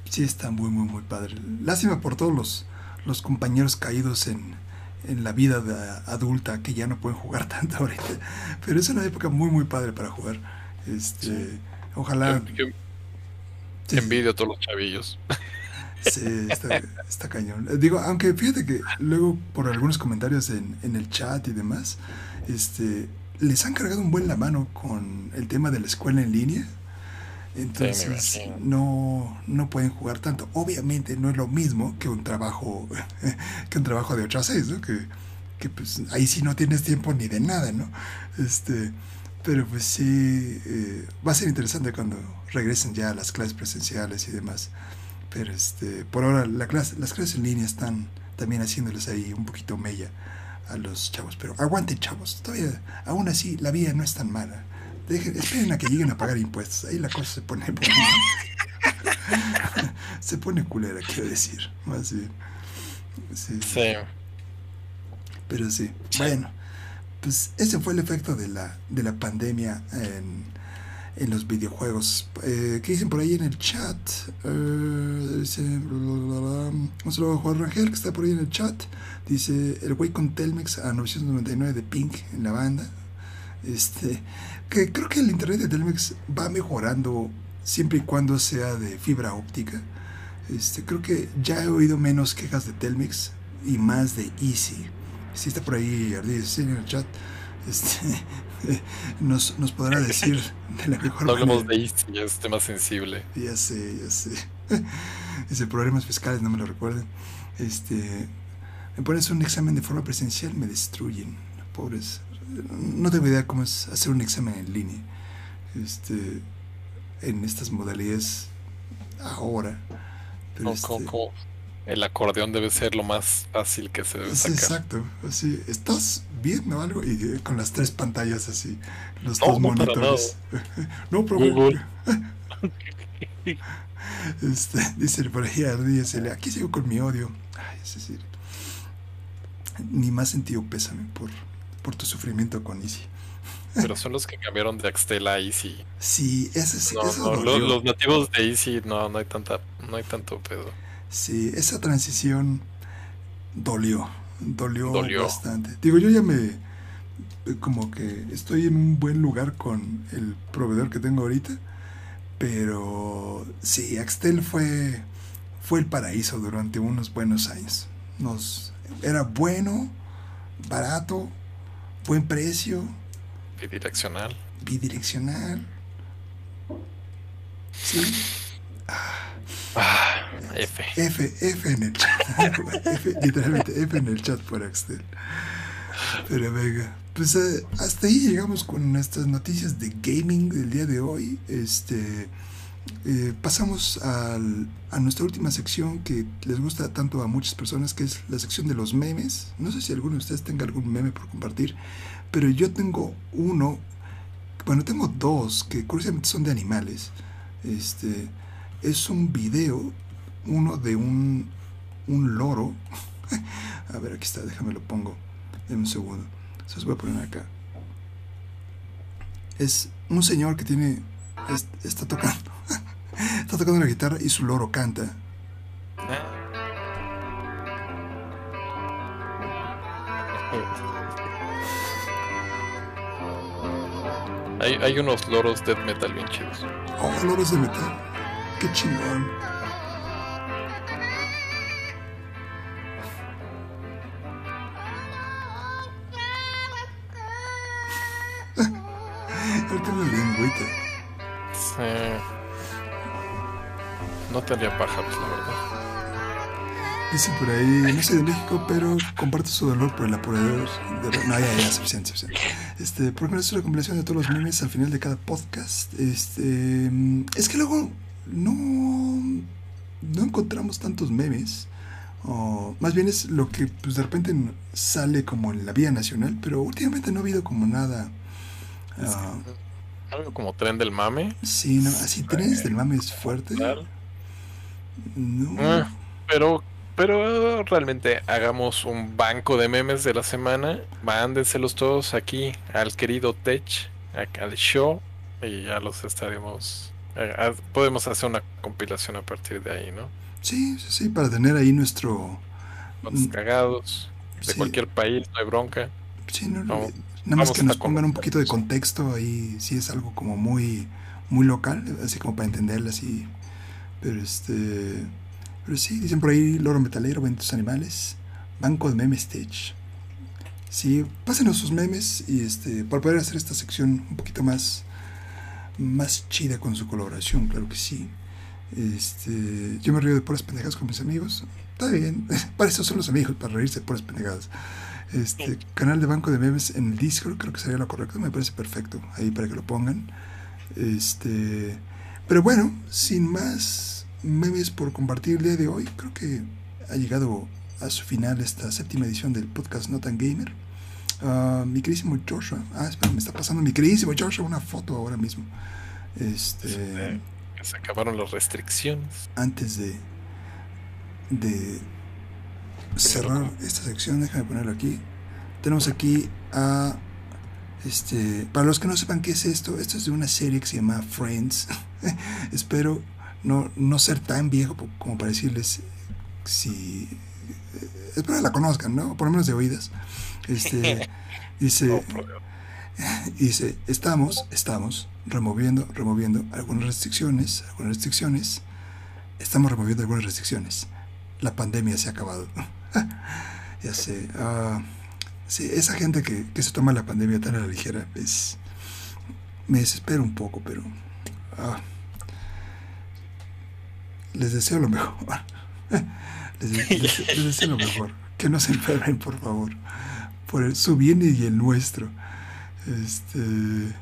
A: sí está muy, muy, muy padre. Lástima por todos los, los compañeros caídos en, en la vida adulta que ya no pueden jugar tanto ahorita. Pero es una época muy, muy padre para jugar. Este, Ojalá.
B: Envidio a todos los chavillos.
A: Sí, está, está, cañón. Digo, aunque fíjate que luego por algunos comentarios en, en el chat y demás, este, les han cargado un buen la mano con el tema de la escuela en línea. Entonces no, no pueden jugar tanto. Obviamente no es lo mismo que un trabajo que un trabajo de 8 a 6, ¿no? Que, que pues ahí sí no tienes tiempo ni de nada, ¿no? Este, pero pues sí, eh, va a ser interesante cuando regresen ya a las clases presenciales y demás. Pero este, por ahora la clase, las clases en línea están también haciéndoles ahí un poquito mella a los chavos. Pero aguanten, chavos. Todavía, aún así, la vida no es tan mala. Dejen, esperen a que lleguen a pagar impuestos. Ahí la cosa se pone se pone culera, quiero decir. Más bien. Sí. Pero sí. Bueno, pues ese fue el efecto de la, de la pandemia en, en los videojuegos. Eh, ¿Qué dicen por ahí en el chat? Eh, dice. Un saludo a Rangel que está por ahí en el chat. Dice el güey con Telmex a 999 de Pink en la banda. Este, que creo que el internet de Telmex va mejorando siempre y cuando sea de fibra óptica. Este, creo que ya he oído menos quejas de Telmex y más de Easy. Si está por ahí Ardis en el chat, este, nos, nos podrá decir de la mejor
B: no hablemos de Easy, es tema sensible.
A: Ya sé, ya sé. Dice problemas fiscales, no me lo recuerden. Este, me pones un examen de forma presencial, me destruyen. Pobres. No tengo idea cómo es hacer un examen en línea. Este, en estas modalidades ahora.
B: Pero este el acordeón debe ser lo más fácil que se debe sacar.
A: exacto. Así, ¿estás viendo algo? Y eh, con las tres pantallas así, los dos monitores. no, pero Google. este, dice por ahí, dice, aquí sigo con mi odio. Ay, es decir, ni más sentido pésame por, por tu sufrimiento con Easy.
B: Pero son los que cambiaron de Axtel a Easy.
A: Sí, ese sí.
B: los, nativos de Easy no, no hay tanta, no hay tanto pedo.
A: Sí, esa transición dolió, dolió, bastante. Digo, yo ya me como que estoy en un buen lugar con el proveedor que tengo ahorita, pero sí, Axtel fue fue el paraíso durante unos buenos años. Nos era bueno, barato, buen precio.
B: Bidireccional.
A: Bidireccional. Sí.
B: Ah, F.
A: F, F en el chat. F, literalmente F en el chat por Axel. Pero venga, pues eh, hasta ahí llegamos con nuestras noticias de gaming del día de hoy. Este eh, pasamos al, a nuestra última sección que les gusta tanto a muchas personas, que es la sección de los memes. No sé si alguno de ustedes tenga algún meme por compartir, pero yo tengo uno, bueno, tengo dos que curiosamente son de animales. Este es un video, uno de un, un loro. a ver, aquí está, déjame lo pongo en un segundo. Se los voy a poner acá. Es un señor que tiene, está tocando Está tocando la guitarra y su loro canta.
B: Hay, hay unos loros de metal bien chidos.
A: Oh, loros de metal. Qué chingón. Él tiene lengüita.
B: Sí. No tendría pájaros, la verdad.
A: Dicen por ahí, no soy de México, pero comparto su dolor por el apurador. No, ya, ya, suficiente, suficiente. Este, porque no es una compilación de todos los memes al final de cada podcast. Este, es que luego no, no encontramos tantos memes. O más bien es lo que pues, de repente sale como en la vía nacional, pero últimamente no ha habido como nada.
B: Ah, algo como tren del mame.
A: Sí, no, así tren del mame es fuerte.
B: No. Ah, pero pero realmente hagamos un banco de memes de la semana. Mándenselos todos aquí al querido Tech, al show, y ya los estaremos. Eh, podemos hacer una compilación a partir de ahí, ¿no?
A: Sí, sí, sí, para tener ahí nuestro.
B: Los cagados de cualquier país, no hay bronca.
A: Sí, no, nada más que nos pongan un poquito de contexto ahí, sí es algo como muy, muy local, así como para entenderlo así. Pero este pero sí, dicen por ahí loro metalero, ventos animales, banco de memes stage. Sí, pásenos sus memes y este para poder hacer esta sección un poquito más más chida con su colaboración, claro que sí. Este, yo me río de puras pendejadas con mis amigos. Está bien, para eso son los amigos, para reírse de puras pendejadas. Este, canal de banco de memes en el Discord, creo que sería lo correcto, me parece perfecto, ahí para que lo pongan. Este, pero bueno, sin más memes por compartir el día de hoy. Creo que ha llegado a su final esta séptima edición del podcast No Tan Gamer. Ah, mi queridísimo Joshua. Ah, espera, me está pasando mi queridísimo Joshua una foto ahora mismo. Este.
B: se acabaron las restricciones.
A: Antes de. de cerrar esta sección, déjame ponerlo aquí. Tenemos aquí a. Este, para los que no sepan qué es esto, esto es de una serie que se llama Friends. Espero no, no ser tan viejo como para decirles si espero que la conozcan, ¿no? Por lo menos de oídas. Este dice dice, estamos, estamos removiendo, removiendo algunas restricciones, algunas restricciones. Estamos removiendo algunas restricciones. La pandemia se ha acabado. ya sé. Uh, sí, esa gente que, que, se toma la pandemia tan a la ligera es me desespera un poco, pero uh, les deseo lo mejor. Les, deseo lo mejor. Que no se enfermen, por favor. Por el, su bien y el nuestro. Este.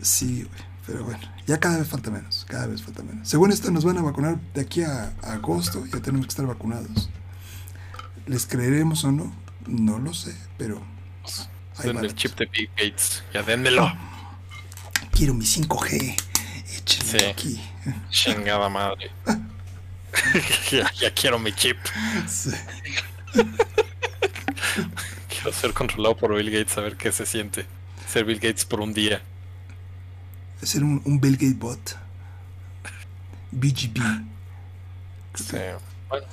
A: Sí, pero bueno, ya cada vez falta menos, cada vez falta menos. Según esto nos van a vacunar de aquí a, agosto, ya tenemos que estar vacunados. ¿Les creeremos o no? No lo sé, pero...
B: Den el chip de Big Gates, ya déndelo.
A: Quiero mi 5G. Échenlo aquí.
B: Chingada madre. ya, quiero mi chip. quiero ser controlado por Bill Gates, a ver qué se siente. Ser Bill Gates por un día.
A: Ser un, un Bill Gates bot. BGB.
B: Sí. Bueno,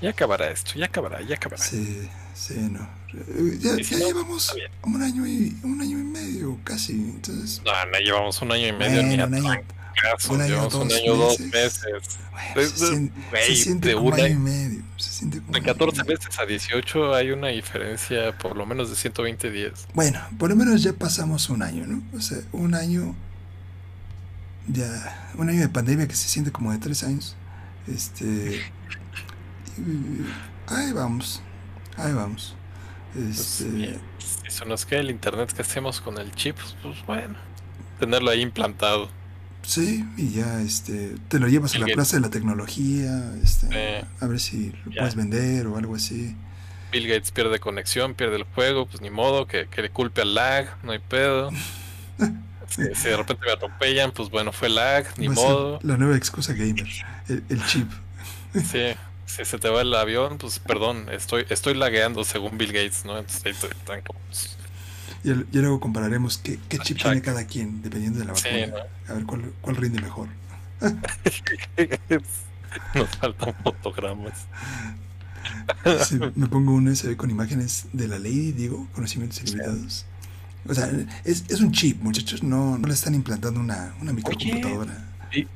B: ya acabará esto, ya acabará, ya acabará.
A: Sí, sí, no. Ya, llevamos un año y un año y medio casi, entonces.
B: No, no llevamos un año y medio ni a un un año, dos, un año, dos meses.
A: se, siente de como año y medio. Se siente
B: de 14 meses a 18 hay una diferencia por lo menos de 120 días.
A: Bueno, por lo menos ya pasamos un año, ¿no? O sea, un año. Ya. Un año de pandemia que se siente como de tres años. Este. ahí vamos. Ahí vamos.
B: Pues, este. si eso nos queda el internet que hacemos con el chip, pues bueno. Tenerlo ahí implantado.
A: Sí, y ya este, te lo llevas a la plaza de la tecnología, este, a ver si lo puedes vender o algo así.
B: Bill Gates pierde conexión, pierde el juego, pues ni modo, que, le culpe al lag, no hay pedo. si, de repente me atropellan, pues bueno, fue lag, ni modo.
A: La nueva excusa gamer, el, chip.
B: Sí, si se te va el avión, pues perdón, estoy, estoy lagueando según Bill Gates, ¿no? Entonces,
A: y, luego compararemos qué, qué chip tiene cada quien, dependiendo de la vacuna. A ver cuál, cuál rinde mejor.
B: Nos faltan fotogramas.
A: me pongo un USB con imágenes de la ley, digo, conocimientos ilimitados. O sea, es, es un chip, muchachos, no, no le están implantando una, una microcomputadora.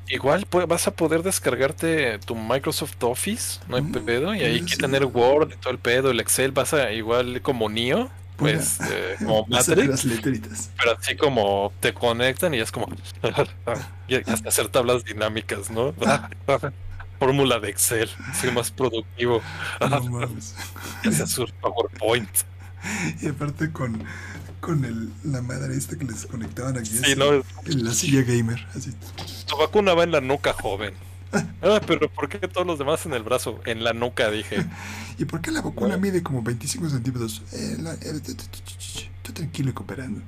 B: igual vas a poder descargarte tu Microsoft Office, no hay mm, pedo, y ahí hay que tener Word y todo el pedo, el Excel, vas a igual como NIO, pues eh, como Matrix, pero así como te conectan y es como y hasta hacer tablas dinámicas, ¿no? fórmula de Excel. Soy más productivo. No. Ese es su PowerPoint.
A: Y aparte con, con el, la madre esta que les conectaban aquí. Sí, no, en la silla gamer. Así.
B: Tu vacuna va en la nuca, joven. Ah, pero ¿por qué todos los demás en el brazo? En la nuca, dije.
A: ¿Y por qué la vacuna mide como 25 centímetros? Eh, eh, estoy tranquilo y cooperando.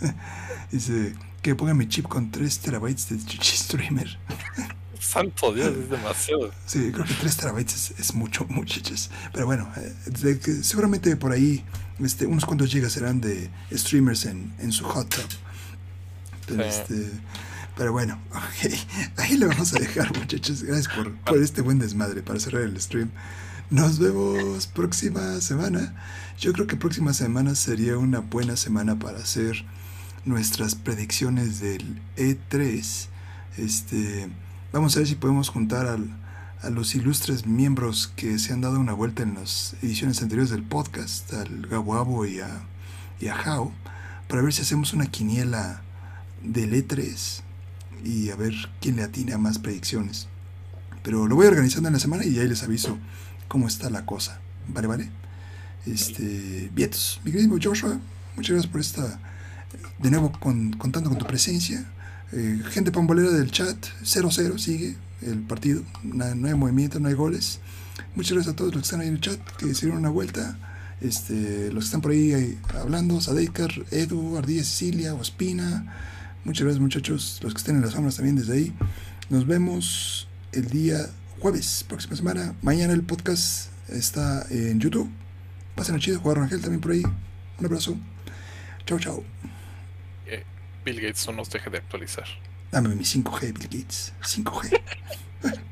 A: Dice que ponga mi chip con 3 terabytes de streamer.
B: Santo Dios, es demasiado.
A: Sí, creo que 3 terabytes es, mucho, muchachos. Pero bueno, eh, seguramente por ahí este, unos cuantos gigas serán de streamers en, en su hot tub. Este, pero bueno, ahí le vamos a dejar, muchachos. Gracias por, por este buen desmadre para cerrar el stream. Nos vemos próxima semana. Yo creo que próxima semana sería una buena semana para hacer nuestras predicciones del E3. Este, vamos a ver si podemos juntar a los ilustres miembros que se han dado una vuelta en las ediciones anteriores del podcast, al Gabuabo y a, y a Jao, para ver si hacemos una quiniela del E3 y a ver quién le atina más predicciones. Pero lo voy organizando en la semana y ahí les aviso cómo está la cosa. Vale, vale. Este, Vietos, mi querido Joshua, muchas gracias por esta, de nuevo contando con tu presencia. Eh, gente pambolera del chat, 0-0, sigue el partido, no, hay movimiento, no hay goles. Muchas gracias a todos los que están ahí en el chat, que hicieron una vuelta. Este, los que están por ahí, eh, hablando, Sadeikar, Edu, Ardilla Cecilia, Ospina, Muchas gracias muchachos, los que estén en las sombras también desde ahí. Nos vemos el día jueves, próxima semana. Mañana el podcast está en YouTube. Pasen chido, jugar Rangel también por ahí. Un abrazo. Chao, chao.
B: Eh, Bill Gates no nos deje de actualizar.
A: Dame mi 5G, Bill Gates. 5G.